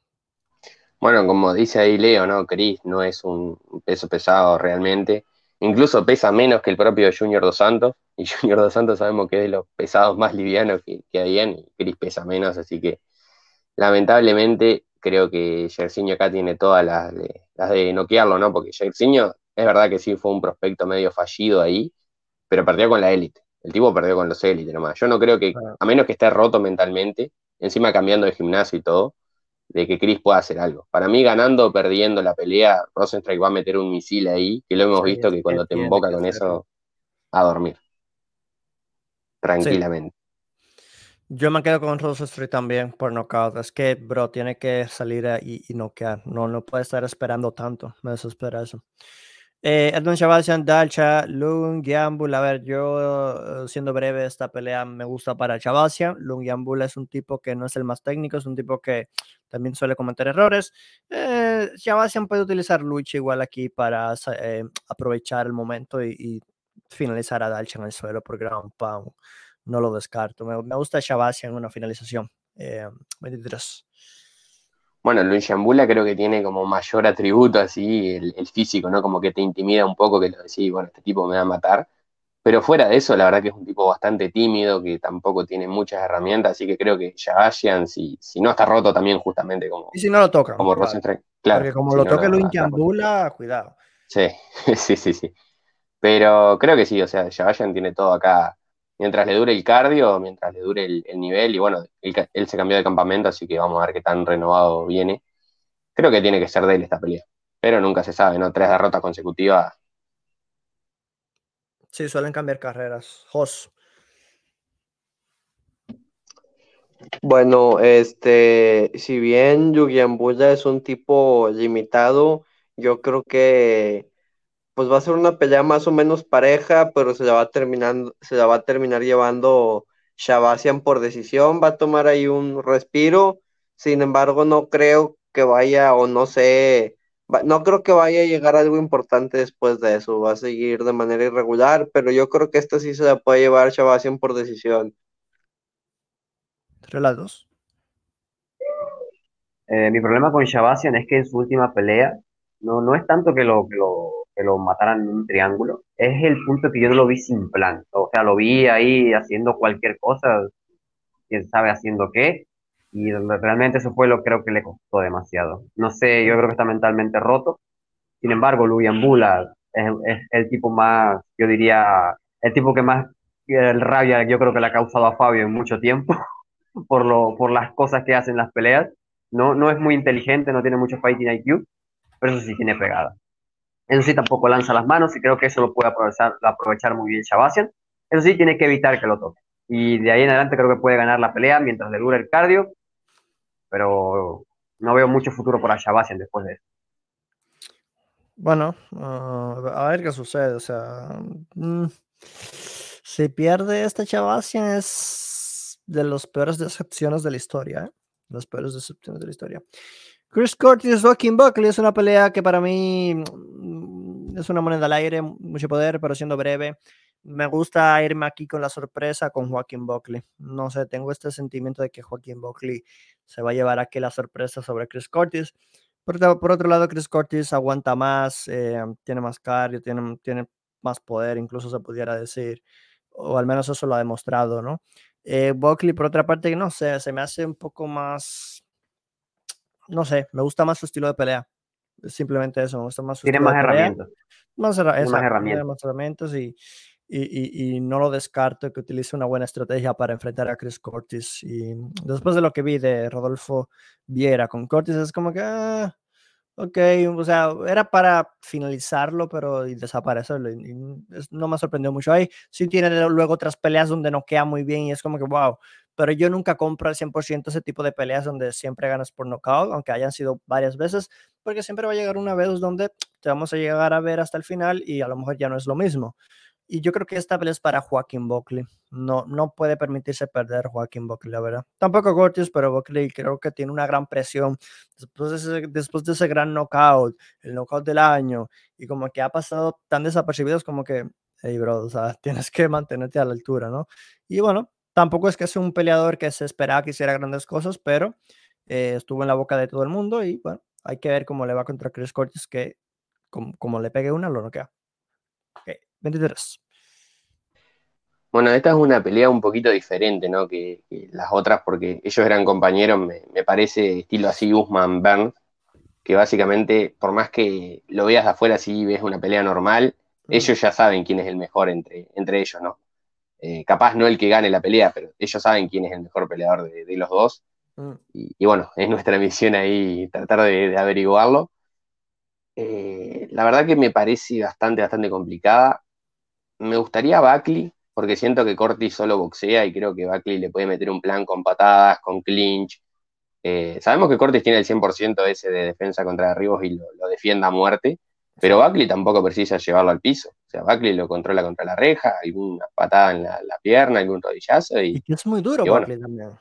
Bueno, como dice ahí Leo, ¿no? Chris no es un peso pesado realmente. Incluso pesa menos que el propio Junior Dos Santos. Y Junior Dos Santos sabemos que es de los pesados más livianos que, que hay y Chris pesa menos, así que lamentablemente creo que Jersinho acá tiene todas las de, las de noquearlo, ¿no? Porque Jersinho es verdad que sí fue un prospecto medio fallido ahí, pero perdió con la élite. El tipo perdió con los élites nomás. Yo no creo que, a menos que esté roto mentalmente, encima cambiando de gimnasio y todo, de que Chris pueda hacer algo. Para mí, ganando o perdiendo la pelea, Rosenstrike va a meter un misil ahí, que lo hemos visto que cuando te invoca con eso, a dormir. Tranquilamente. Yo me quedo con Rosenstrike también por knockout. Es que, bro, tiene que salir y, y noquear. No, no puede estar esperando tanto. Me desespera eso. Eh, Edmund Shabasian, Dalcha, Lung Yambul. A ver, yo eh, siendo breve, esta pelea me gusta para Shabasian. Lung Yambul es un tipo que no es el más técnico, es un tipo que también suele cometer errores. Eh, puede utilizar lucha igual aquí para eh, aprovechar el momento y, finalizar a Dalcha en el suelo por ground pound. No lo descarto. Me, gusta Shabasian en una finalización. 23. Bueno, Luis Yambula creo que tiene como mayor atributo así, el, físico, ¿no? Como que te intimida un poco, que lo decís, bueno, este tipo me va a matar. Pero fuera de eso, la verdad que es un tipo bastante tímido, que tampoco tiene muchas herramientas, así que creo que Shabashian, si, si no está roto también justamente como... Y si no lo toca. Como claro. claro. Porque como lo toque Luis Yambula, cuidado. Sí, sí, sí, sí. Pero creo que sí, o sea, Shabashian tiene todo acá mientras le dure el cardio, mientras le dure el, nivel, y bueno, él, se cambió de campamento, así que vamos a ver qué tan renovado viene. Creo que tiene que ser de él esta pelea, pero nunca se sabe, ¿no? Tres derrotas consecutivas. Sí, suelen cambiar carreras. Jos. Bueno, este, si bien Yugiambuya es un tipo limitado, yo creo que pues va a ser una pelea más o menos pareja, pero se la va terminando, se la va a terminar llevando Shabasian por decisión, va a tomar ahí un respiro, sin embargo no creo que vaya o no sé, no creo que vaya a llegar algo importante después de eso, va a seguir de manera irregular, pero yo creo que esta sí se la puede llevar Shabasian por decisión. ¿Tres lados? Eh, mi problema con Shabasian es que en su última pelea no, no es tanto que lo, que lo que lo mataran en un triángulo, es el punto que yo no lo vi sin plan. O sea, lo vi ahí haciendo cualquier cosa, quién sabe haciendo qué, y realmente eso fue lo creo que le costó demasiado. No sé, yo creo que está mentalmente roto. Sin embargo, Luis Bula es, es, el tipo más, yo diría, el tipo que más el rabia yo creo que le ha causado a Fabio en mucho tiempo por, lo, por las cosas que hace en las peleas. No, no es muy inteligente, no tiene mucho fighting IQ, pero eso sí tiene pegada. Eso sí, tampoco lanza las manos y creo que eso lo puede aprovechar, muy bien Shabasian. Eso sí, tiene que evitar que lo toque. Y de ahí en adelante creo que puede ganar la pelea mientras le dure el cardio. Pero no veo mucho futuro para Shabasian después de eso. Bueno, ah, a ver qué sucede. O sea, mm, si pierde este Chavasian es de las peores decepciones de la historia. ¿eh? Las peores decepciones de la historia. Chris Curtis, Joaquin Buckley es una pelea que para mí mm, es una moneda al aire, mucho poder, pero siendo breve. Me gusta irme aquí con la sorpresa con Joaquín Buckley. No sé, tengo este sentimiento de que Joaquín Buckley se va a llevar aquí la sorpresa sobre Chris Curtis. Por, por otro lado, Chris Curtis aguanta más, eh, tiene más cardio, tiene, tiene más poder, incluso se pudiera decir, o al menos eso lo ha demostrado, ¿no? Eh, Buckley, por otra parte, no sé, se me hace un poco más, no sé, me gusta más su estilo de pelea. Simplemente eso, me gusta más su Tiene más herramientas. Más, herramientas. más herramientas. Más herramientas y, y, y, no lo descarto que utilice una buena estrategia para enfrentar a Chris Cortis. Y después de lo que vi de Rodolfo Viera con Cortis, es como que, ah, ok, o sea, era para finalizarlo, pero y desaparecerlo. Y, no me sorprendió mucho ahí. Sí tiene luego otras peleas donde no queda muy bien y es como que, wow. Pero yo nunca compro al 100% ese tipo de peleas donde siempre ganas por knockout, aunque hayan sido varias veces, porque siempre va a llegar una vez donde te vamos a llegar a ver hasta el final y a lo mejor ya no es lo mismo. Y yo creo que esta vez es para Joaquín Buckley. No, no puede permitirse perder Joaquín Buckley, la verdad. Tampoco Cortis, pero Buckley creo que tiene una gran presión después de ese, después de ese gran knockout, el knockout del año, y como que ha pasado tan desapercibidos como que, hey, bro, o sea, tienes que mantenerte a la altura, ¿no? Y bueno, tampoco es que sea un peleador que se esperaba que hiciera grandes cosas, pero eh, estuvo en la boca de todo el mundo y bueno, hay que ver cómo le va contra Chris Cortis, que como, como le pegue una, lo noquea. 23. Bueno, esta es una pelea un poquito diferente, ¿no? Que, las otras, porque ellos eran compañeros, me, parece estilo así Usman Burns, que básicamente, por más que lo veas de afuera así, ves una pelea normal, ellos ya saben quién es el mejor entre, entre ellos, ¿no? Eh, capaz no el que gane la pelea, pero ellos saben quién es el mejor peleador de, los dos. Mm. Y, bueno, es nuestra misión ahí tratar de, averiguarlo. Eh, la verdad que me parece bastante, bastante complicada me gustaría Buckley, porque siento que Cortis solo boxea y creo que Buckley le puede meter un plan con patadas, con clinch. Eh, sabemos que Cortis tiene el 100% ese de defensa contra derribos y lo, defienda a muerte, pero Buckley tampoco precisa llevarlo al piso. O sea, Buckley lo controla contra la reja, alguna patada en la, pierna, algún rodillazo. Y, es muy duro Buckley también.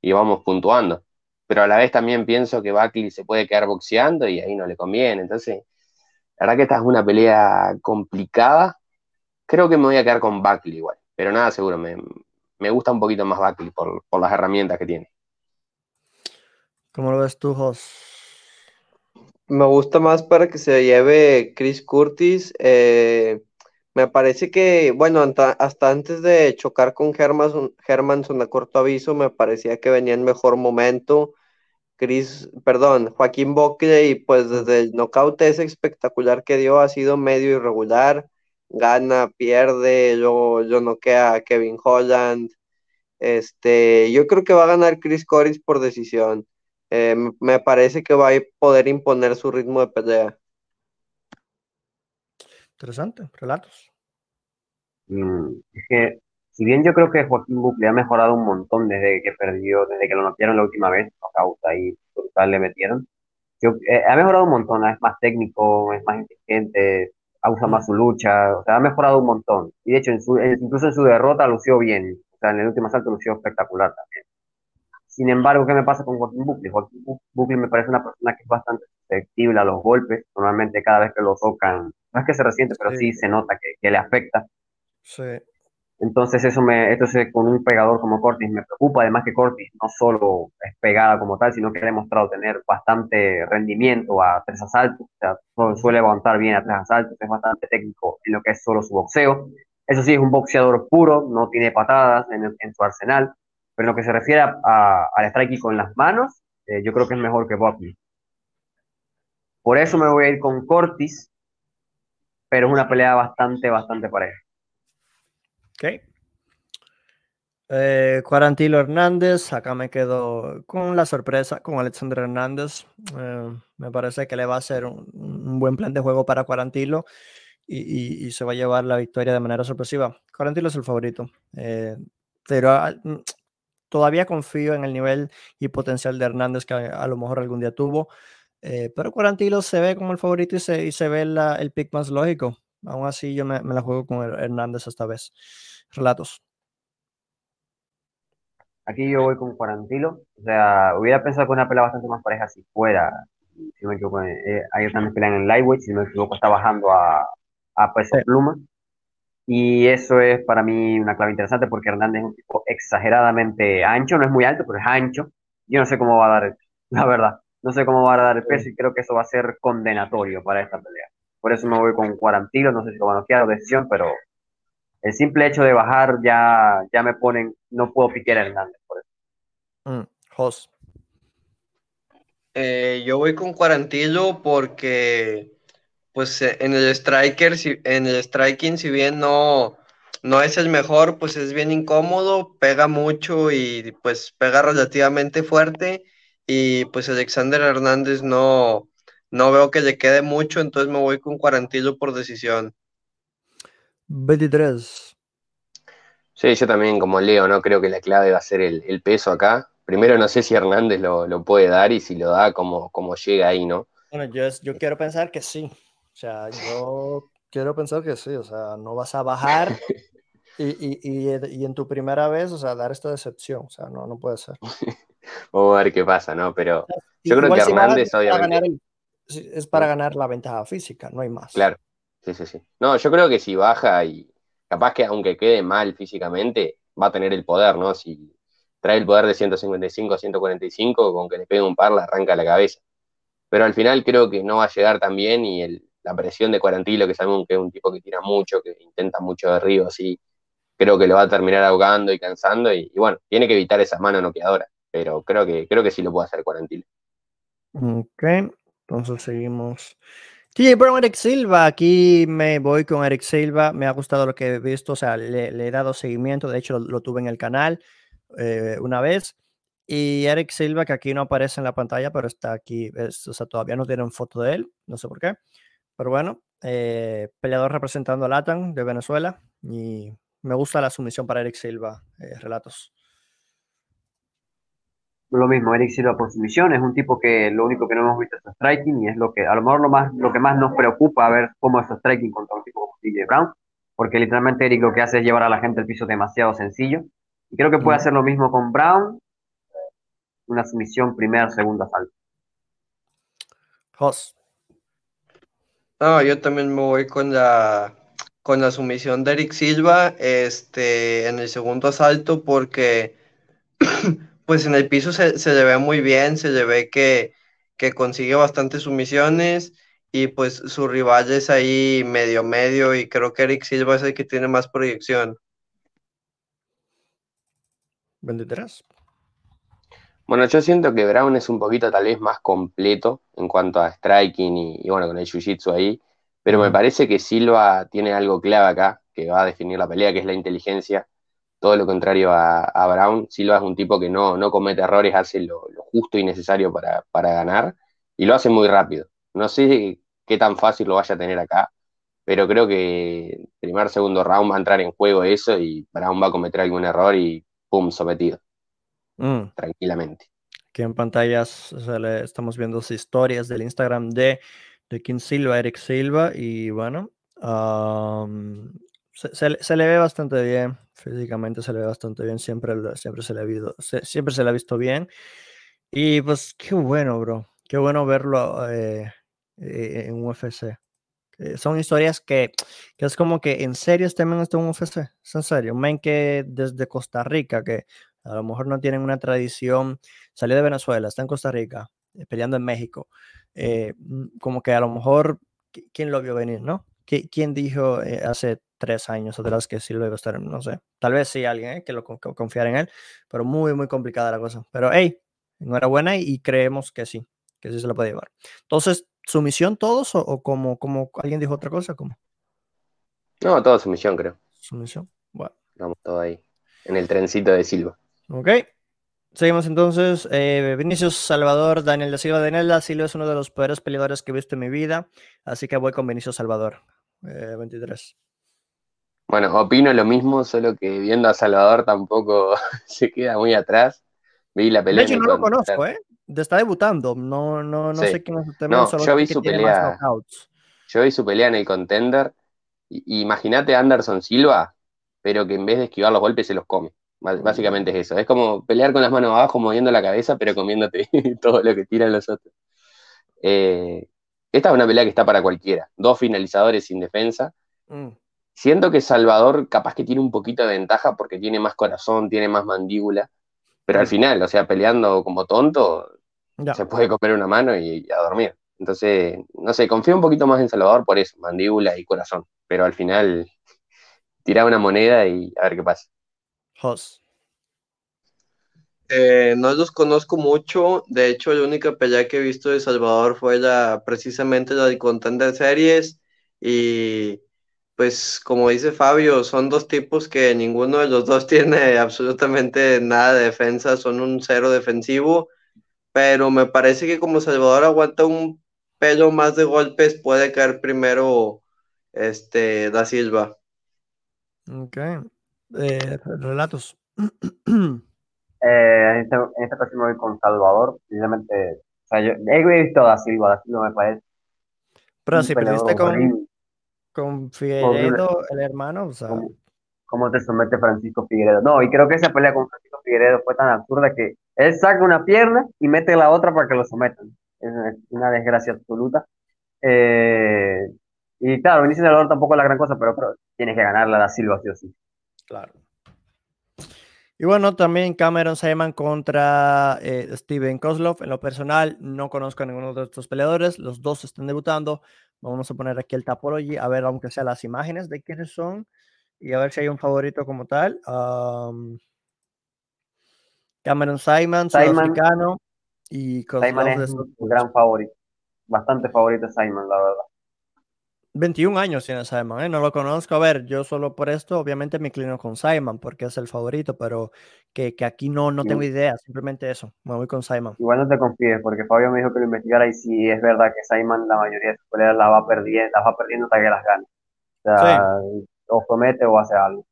y vamos puntuando. Pero a la vez también pienso que Buckley se puede quedar boxeando y ahí no le conviene. Entonces, la verdad que esta es una pelea complicada. Creo que me voy a quedar con Buckley igual, pero nada seguro. Me, gusta un poquito más Buckley por, las herramientas que tiene. ¿Cómo lo ves tú, Jos? Me gusta más para que se lleve Chris Curtis. Eh, me parece que, bueno, hasta antes de chocar con Hermanson a corto aviso, me parecía que venía en mejor momento. Chris, perdón, Joaquín y pues desde el knockout ese espectacular que dio, ha sido medio irregular, gana, pierde, luego yo noquea a Kevin Holland. Este, yo creo que va a ganar Chris Corris por decisión. Eh, me parece que va a poder imponer su ritmo de pelea. Interesante, relatos. Mm, es que si bien yo creo que Joaquín Buckley ha mejorado un montón desde que perdió, desde que lo noquearon la última vez, causa y brutal le metieron, yo, eh, ha mejorado un montón, es más técnico, es más inteligente, usa más su lucha, o sea, ha mejorado un montón. Y de hecho, en su, incluso en su derrota lució bien, o sea, en el último asalto lució espectacular también. Sin embargo, ¿qué me pasa con Joaquín Buckley? Joaquín Buckley me parece una persona que es bastante susceptible a los golpes, normalmente cada vez que lo tocan, no es que se resiente, pero sí, se nota que, que le afecta. Sí. Entonces eso me, entonces con un pegador como Cortis me preocupa, además que Cortis no solo es pegada como tal, sino que ha demostrado tener bastante rendimiento a tres asaltos, o sea, suele levantar bien a tres asaltos, es bastante técnico en lo que es solo su boxeo. Eso sí, es un boxeador puro, no tiene patadas en, su arsenal, pero en lo que se refiere a, al striking con las manos, eh, yo creo que es mejor que Buckley. Por eso me voy a ir con Cortis, pero es una pelea bastante, bastante pareja. Ok. Eh, Cuarantilo Hernández, acá me quedo con la sorpresa con Alexander Hernández. Eh, me parece que le va a ser un, buen plan de juego para Cuarantilo. y, se va a llevar la victoria de manera sorpresiva. Quarantillo es el favorito, eh, pero mm, todavía confío en el nivel y potencial de Hernández que a, lo mejor algún día tuvo. Eh, pero Quarantillo se ve como el favorito y se ve el pick más lógico. Aún así, yo me, la juego con Hernández esta vez. Relatos. Aquí yo voy con Quarantilo. O sea, hubiera pensado que una pelea bastante más pareja si fuera. Si me equivoco, eh, hay también pelean en lightweight. Si no me equivoco, está bajando a, a peso pluma. Y eso es para mí una clave interesante porque Hernández es un tipo exageradamente ancho, no es muy alto, pero es ancho. Yo no sé cómo va a dar, la verdad, no sé cómo va a dar el peso y creo que eso va a ser condenatorio para esta pelea. Por eso me voy con Cuarantilo, no sé si lo van a quedar o decisión, pero el simple hecho de bajar ya, ya me ponen, no puedo piquear a Hernández por eso. Mm, eh, yo voy con Cuarantillo porque pues eh, en el striker, si, en el striking, si bien no, no es el mejor, pues es bien incómodo, pega mucho y pues pega relativamente fuerte. Y pues Alexander Hernández no, no veo que le quede mucho, entonces me voy con Cuarantillo por decisión. 23. Sí, yo también, como Leo, no creo que la clave va a ser el, peso acá. Primero, no sé si Hernández lo, puede dar y si lo da, cómo, llega ahí, ¿no? Bueno, yo, yo quiero pensar que sí. O sea, yo quiero pensar que sí. O sea, no vas a bajar y, en tu primera vez, o sea, dar esta decepción. O sea, no, no puede ser. Vamos a ver qué pasa, ¿no? Pero yo creo que Hernández, obviamente. Es para ganar la ventaja física, no hay más. Claro. Sí, sí, sí. No, yo creo que si baja y capaz que aunque quede mal físicamente, va a tener el poder, ¿no? Si trae el poder de 155 a 145, con que le pegue un par, le arranca la cabeza. Pero al final creo que no va a llegar tan bien y la presión de Cuarantilo, que sabemos que es un tipo que tira mucho, que intenta mucho de río, así, creo que lo va a terminar ahogando y cansando. Y, bueno, tiene que evitar esa mano noqueadora. Pero creo que, creo que sí lo puede hacer Cuarantilo. Ok, entonces seguimos. TJ Brown, Eric Silva, aquí me voy con Eric Silva, me ha gustado lo que he visto, o sea, le, he dado seguimiento, de hecho lo, tuve en el canal eh, una vez, y Eric Silva, que aquí no aparece en la pantalla, pero está aquí, o sea, todavía no tienen foto de él, no sé por qué, pero bueno, eh, peleador representando a Latam de Venezuela, y me gusta la sumisión para Eric Silva, eh, relatos lo mismo, Eric Silva por su misión, es un tipo que lo único que no hemos visto es su striking y es lo que a lo mejor lo, más, lo que más nos preocupa a ver cómo es su striking contra un tipo como DJ Brown, porque literalmente Eric lo que hace es llevar a la gente al piso demasiado sencillo y creo que puede hacer lo mismo con Brown, una sumisión primera, segunda salto. Jos. No, yo también me voy con la con la sumisión de Eric Silva este, en el segundo asalto porque pues en el piso se, le ve muy bien, se le ve que, consigue bastantes sumisiones y pues su rival es ahí medio medio y creo que Eric Silva es el que tiene más proyección. 23. Bueno, yo siento que Brown es un poquito tal vez más completo en cuanto a striking y, bueno, con el jiu-jitsu ahí, pero me parece que Silva tiene algo clave acá que va a definir la pelea, que es la inteligencia todo lo contrario a, Brown. Silva es un tipo que no, no comete errores, hace lo, justo y necesario para, ganar y lo hace muy rápido. No sé qué tan fácil lo vaya a tener acá, pero creo que primer, segundo round va a entrar en juego eso y Brown va a cometer algún error y pum, sometido. Mm. Tranquilamente. Aquí en pantallas estamos viendo historias del Instagram de, de King Silva, Eric Silva, y bueno, se, le ve bastante bien, físicamente se le ve bastante bien, siempre, siempre, se, le ha visto, siempre se le ha visto bien. Y pues qué bueno, bro, qué bueno verlo eh, eh, en UFC. son historias que, que, es como que en serio este men está en UFC, es en serio, un men que desde Costa Rica, que a lo mejor no tienen una tradición, salió de Venezuela, está en Costa Rica, eh, peleando en México, como que a lo mejor, ¿quién lo vio venir, no? ¿Quién dijo hace tres años atrás que sí lo iba a estar, no sé, tal vez sí alguien eh, que lo confiara en él, pero muy, muy complicada la cosa. Pero hey, enhorabuena y, creemos que sí, que sí se lo puede llevar. Entonces, ¿sumisión todos o, como, como alguien dijo otra cosa? como No, todo sumisión creo. Sumisión, bueno. Estamos todos ahí, en el trencito de Silva. Ok. Seguimos entonces. Eh, Vinicius Salvador, Daniel da Silva. Daniel da Silva es uno de los peores peleadores que he visto en mi vida, así que voy con Vinicius Salvador. 23. Bueno, opino lo mismo, solo que viendo a Salvador tampoco se queda muy atrás. Vi la pelea. De hecho, no lo conozco, ¿eh? Está debutando. No, no, no sé quién es el tema. No, yo vi su pelea. Yo vi su pelea en el contender. Imagínate a Anderson Silva, pero que en vez de esquivar los golpes se los come. Básicamente es eso. Es como pelear con las manos abajo, moviendo la cabeza, pero comiéndote todo lo que tiran los otros. Eh, esta es una pelea que está para cualquiera. Dos finalizadores sin defensa. Mm. Siento que Salvador capaz que tiene un poquito de ventaja porque tiene más corazón, tiene más mandíbula, pero al final, o sea, peleando como tonto, se puede comer una mano y, a dormir. Entonces, no sé, confío un poquito más en Salvador por eso, mandíbula y corazón, pero al final tira una moneda y a ver qué pasa. Eh, no los conozco mucho, de hecho la única pelea que he visto de Salvador fue la, precisamente la de Contender Series y pues como dice Fabio, son dos tipos que ninguno de los dos tiene absolutamente nada de defensa, son un cero defensivo, pero me parece que como Salvador aguanta un pelo más de golpes, puede caer primero este Da Silva. Ok. Eh, relatos. eh, en, este, en esta ocasión me voy con Salvador, precisamente, o sea, yo he visto a Da Silva, Da Silva me parece. Pero si perdiste con, con Figueredo, el hermano, o sea. ¿Cómo, te somete Francisco Figueredo? No, y creo que esa pelea con Francisco Figueredo fue tan absurda que él saca una pierna y mete la otra para que lo sometan. Es una desgracia absoluta. Eh, y claro, Vinicius Salvador tampoco es la gran cosa, pero, pero tienes que ganarla a Da Silva, sí o sí. Claro. Y bueno, también Cameron Simon contra eh, Steven Kozlov. En lo personal, no conozco a ninguno de estos peleadores. Los dos están debutando. Vamos a poner aquí el Tapology, a ver, aunque sea las imágenes de quiénes son y a ver si hay un favorito como tal. Cameron Simon, sudafricano y Kozlov Simon es un gran favorito. Bastante favorito Simon, la verdad. 21 años tiene Simon, ¿eh? no lo conozco. A ver, yo solo por esto, obviamente me inclino con Simon porque es el favorito, pero que, que aquí no, no tengo idea, simplemente eso, me voy con Simon. Igual no te confíes, porque Fabio me dijo que lo investigara y si es verdad que Simon la mayoría de sus peleas la va perdiendo, las va perdiendo hasta que las gane. O sea, o promete o hace algo.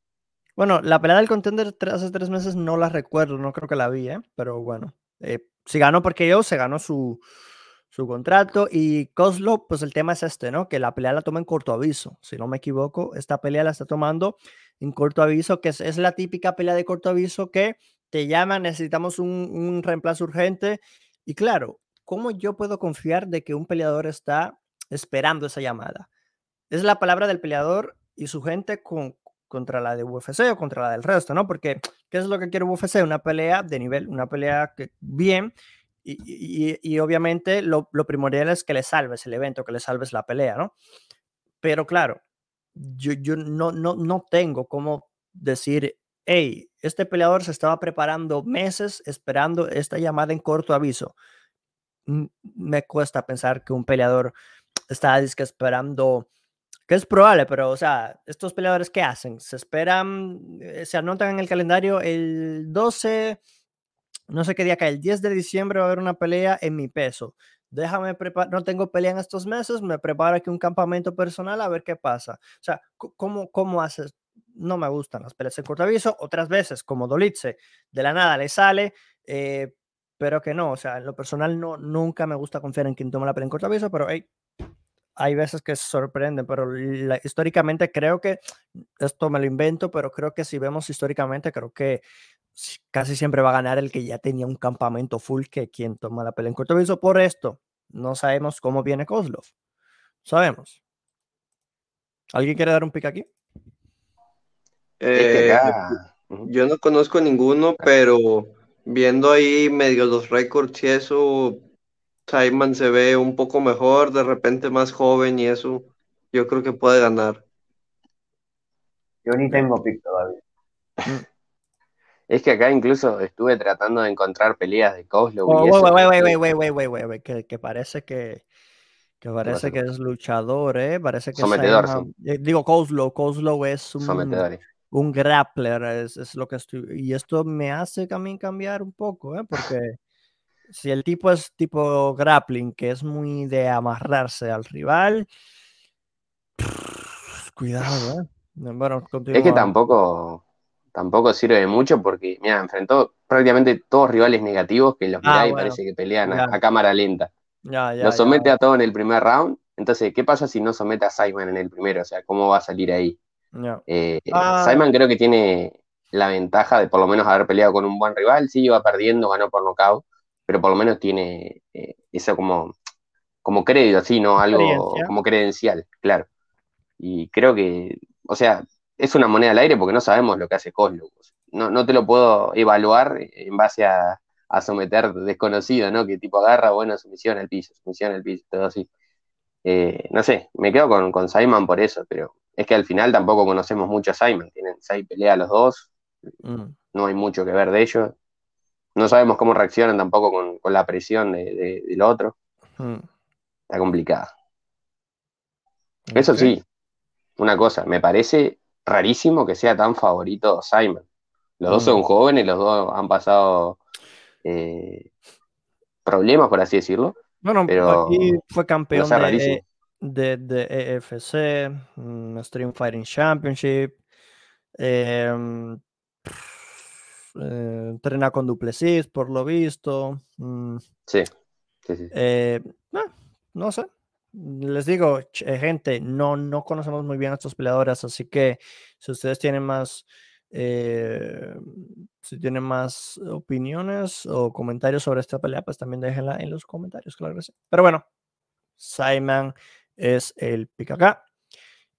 Bueno, la pelea del contender hace tres meses no la recuerdo, no creo que la vi, ¿eh? pero bueno, eh, si ganó porque yo, se ganó su su contrato. Y Kozlov, pues el tema es este, ¿no? Que la pelea la toma en corto aviso. Si no me equivoco, esta pelea la está tomando en corto aviso, que es, la típica pelea de corto aviso que te llaman, necesitamos un, reemplazo urgente. Y claro, ¿cómo yo puedo confiar de que un peleador está esperando esa llamada? Es la palabra del peleador y su gente con, contra la de UFC o contra la del resto, ¿no? Porque, ¿qué es lo que quiere UFC? Una pelea de nivel, una pelea que bien y, obviamente lo, primordial es que le salves el evento, que le salves la pelea, ¿no? Pero claro, yo, no, tengo cómo decir, hey, este peleador se estaba preparando meses esperando esta llamada en corto aviso. Me cuesta pensar que un peleador está esperando, que es probable, pero o sea, estos peleadores, ¿qué hacen? Se esperan, eh, se anotan en el calendario el 12 no sé qué día cae, el 10 de diciembre va a haber una pelea en mi peso. Déjame preparar, no tengo pelea en estos meses, me preparo aquí un campamento personal a ver qué pasa. O sea, ¿cómo, cómo haces? No me gustan las peleas en corto aviso. Otras veces, como Dolitze, de la nada le sale, eh, pero que no. O sea, en lo personal no, nunca me gusta confiar en quien toma la pelea en corto aviso, pero hay veces que se sorprenden, pero históricamente creo que, esto me lo invento, pero creo que si vemos históricamente, creo que casi siempre va a ganar el que ya tenía un campamento full que quien toma la pelea en corto aviso. Por esto, no sabemos cómo viene Kozlov. Sabemos. ¿Alguien quiere dar un pick aquí? Eh, yo no conozco ninguno, pero viendo ahí medio los récords y eso, Simon se ve un poco mejor, de repente más joven y eso, yo creo que puede ganar. Yo ni tengo pick todavía. Es que acá incluso estuve tratando de encontrar peleas de Kozlov. que, parece que, que parece que es luchador, ¿eh? Parece que Sometedor, eh, Digo, Kozlov, Kozlov es un, un grappler, es, es, lo que estoy... Y esto me hace también cambiar un poco, ¿eh? Porque si el tipo es tipo grappling, que es muy de amarrarse al rival, Cuidado, ¿eh? es que tampoco, tampoco sirve de mucho porque, mira, enfrentó prácticamente todos rivales negativos que los ah, y parece que pelean a, cámara lenta. Ya, ya, lo somete a todo en el primer round. Entonces, ¿qué pasa si no somete a Simon en el primero? O sea, ¿cómo va a salir ahí? Eh, ah. Simon creo que tiene la ventaja de por lo menos haber peleado con un buen rival. Sí, iba perdiendo, ganó por nocaut, pero por lo menos tiene eh, eso como, como crédito, así, ¿no? Algo como credencial, claro. Y creo que, o sea, es una moneda al aire porque no sabemos lo que hace Coslo. No, no te lo puedo evaluar en base a, someter desconocido, ¿no? Que tipo agarra, bueno, sumisión al piso, sumisión al piso, todo así. Eh, no sé, me quedo con, con, Simon por eso, pero es que al final tampoco conocemos mucho a Simon. Tienen seis peleas los dos, mm. no hay mucho que ver de ellos. No sabemos cómo reaccionan tampoco con, la presión de, del otro. Mm. Está complicado. Eso sí, una cosa, me parece rarísimo que sea tan favorito Simon. Los dos son mm. jóvenes, los dos han pasado eh, problemas, por así decirlo. Bueno, pero aquí fue campeón de, de, EFC, mm, Stream Fighting Championship. Em, eh, entrena con Duplessis, por lo visto. Mm. sí, sí, sí. Eh, no sé, les digo, eh, gente, no, no conocemos muy bien a estos peleadores, así que si ustedes tienen más, eh, si tienen más opiniones o comentarios sobre esta pelea, pues también déjenla en los comentarios, claro que sí. Pero bueno, Simon es el pick.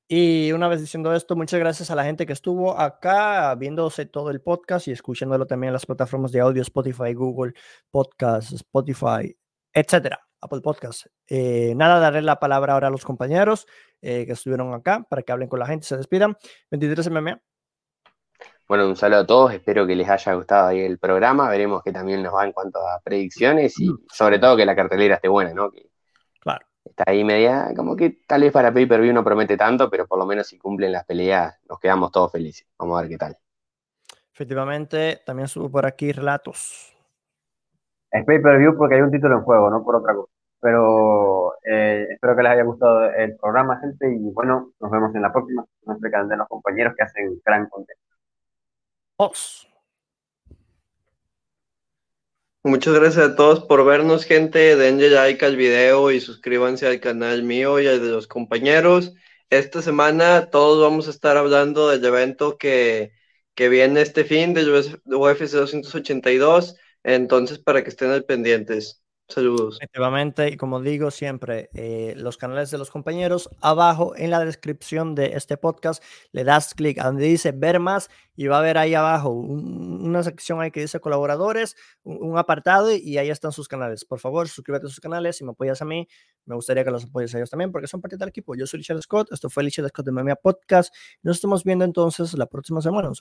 Y una vez diciendo esto, muchas gracias a la gente que estuvo acá viéndose todo el podcast y escuchándolo también en las plataformas de audio, Spotify, Google Podcast, Spotify, etcétera. Apple Podcast. Eh, nada, daré la palabra ahora a los compañeros eh, que estuvieron acá para que hablen con la gente, se despidan. 23 MMA. Bueno, un saludo a todos, espero que les haya gustado ahí el programa, veremos que también nos va en cuanto a predicciones y sobre todo que la cartelera esté buena, ¿no? Que claro. Está ahí media, como que tal vez para pay per view no promete tanto, pero por lo menos si cumplen las peleas nos quedamos todos felices. Vamos a ver qué tal. Efectivamente, también subo por aquí relatos. Es pay per view porque hay un título en juego, no por otra cosa. Pero eh, espero que les haya gustado el programa, gente, y bueno, nos vemos en la próxima. Nos explican de los compañeros que hacen gran contenido. Muchas gracias a todos por vernos, gente. Denle like al video y suscríbanse al canal mío y al de los compañeros. Esta semana todos vamos a estar hablando del evento que, que viene este fin de UFC 282. Entonces, para que estén al pendientes. Saludos. Efectivamente, y como digo siempre, eh, los canales de los compañeros, abajo en la descripción de este podcast, le das clic a donde dice ver más y va a ver ahí abajo una sección ahí que dice colaboradores, un, apartado y ahí están sus canales. Por favor, suscríbete a sus canales, si me apoyas a mí, me gustaría que los apoyes a ellos también porque son parte del equipo. Yo soy Richard Scott, esto fue Richard Scott de Memia Podcast. Nos estamos viendo entonces la próxima semana.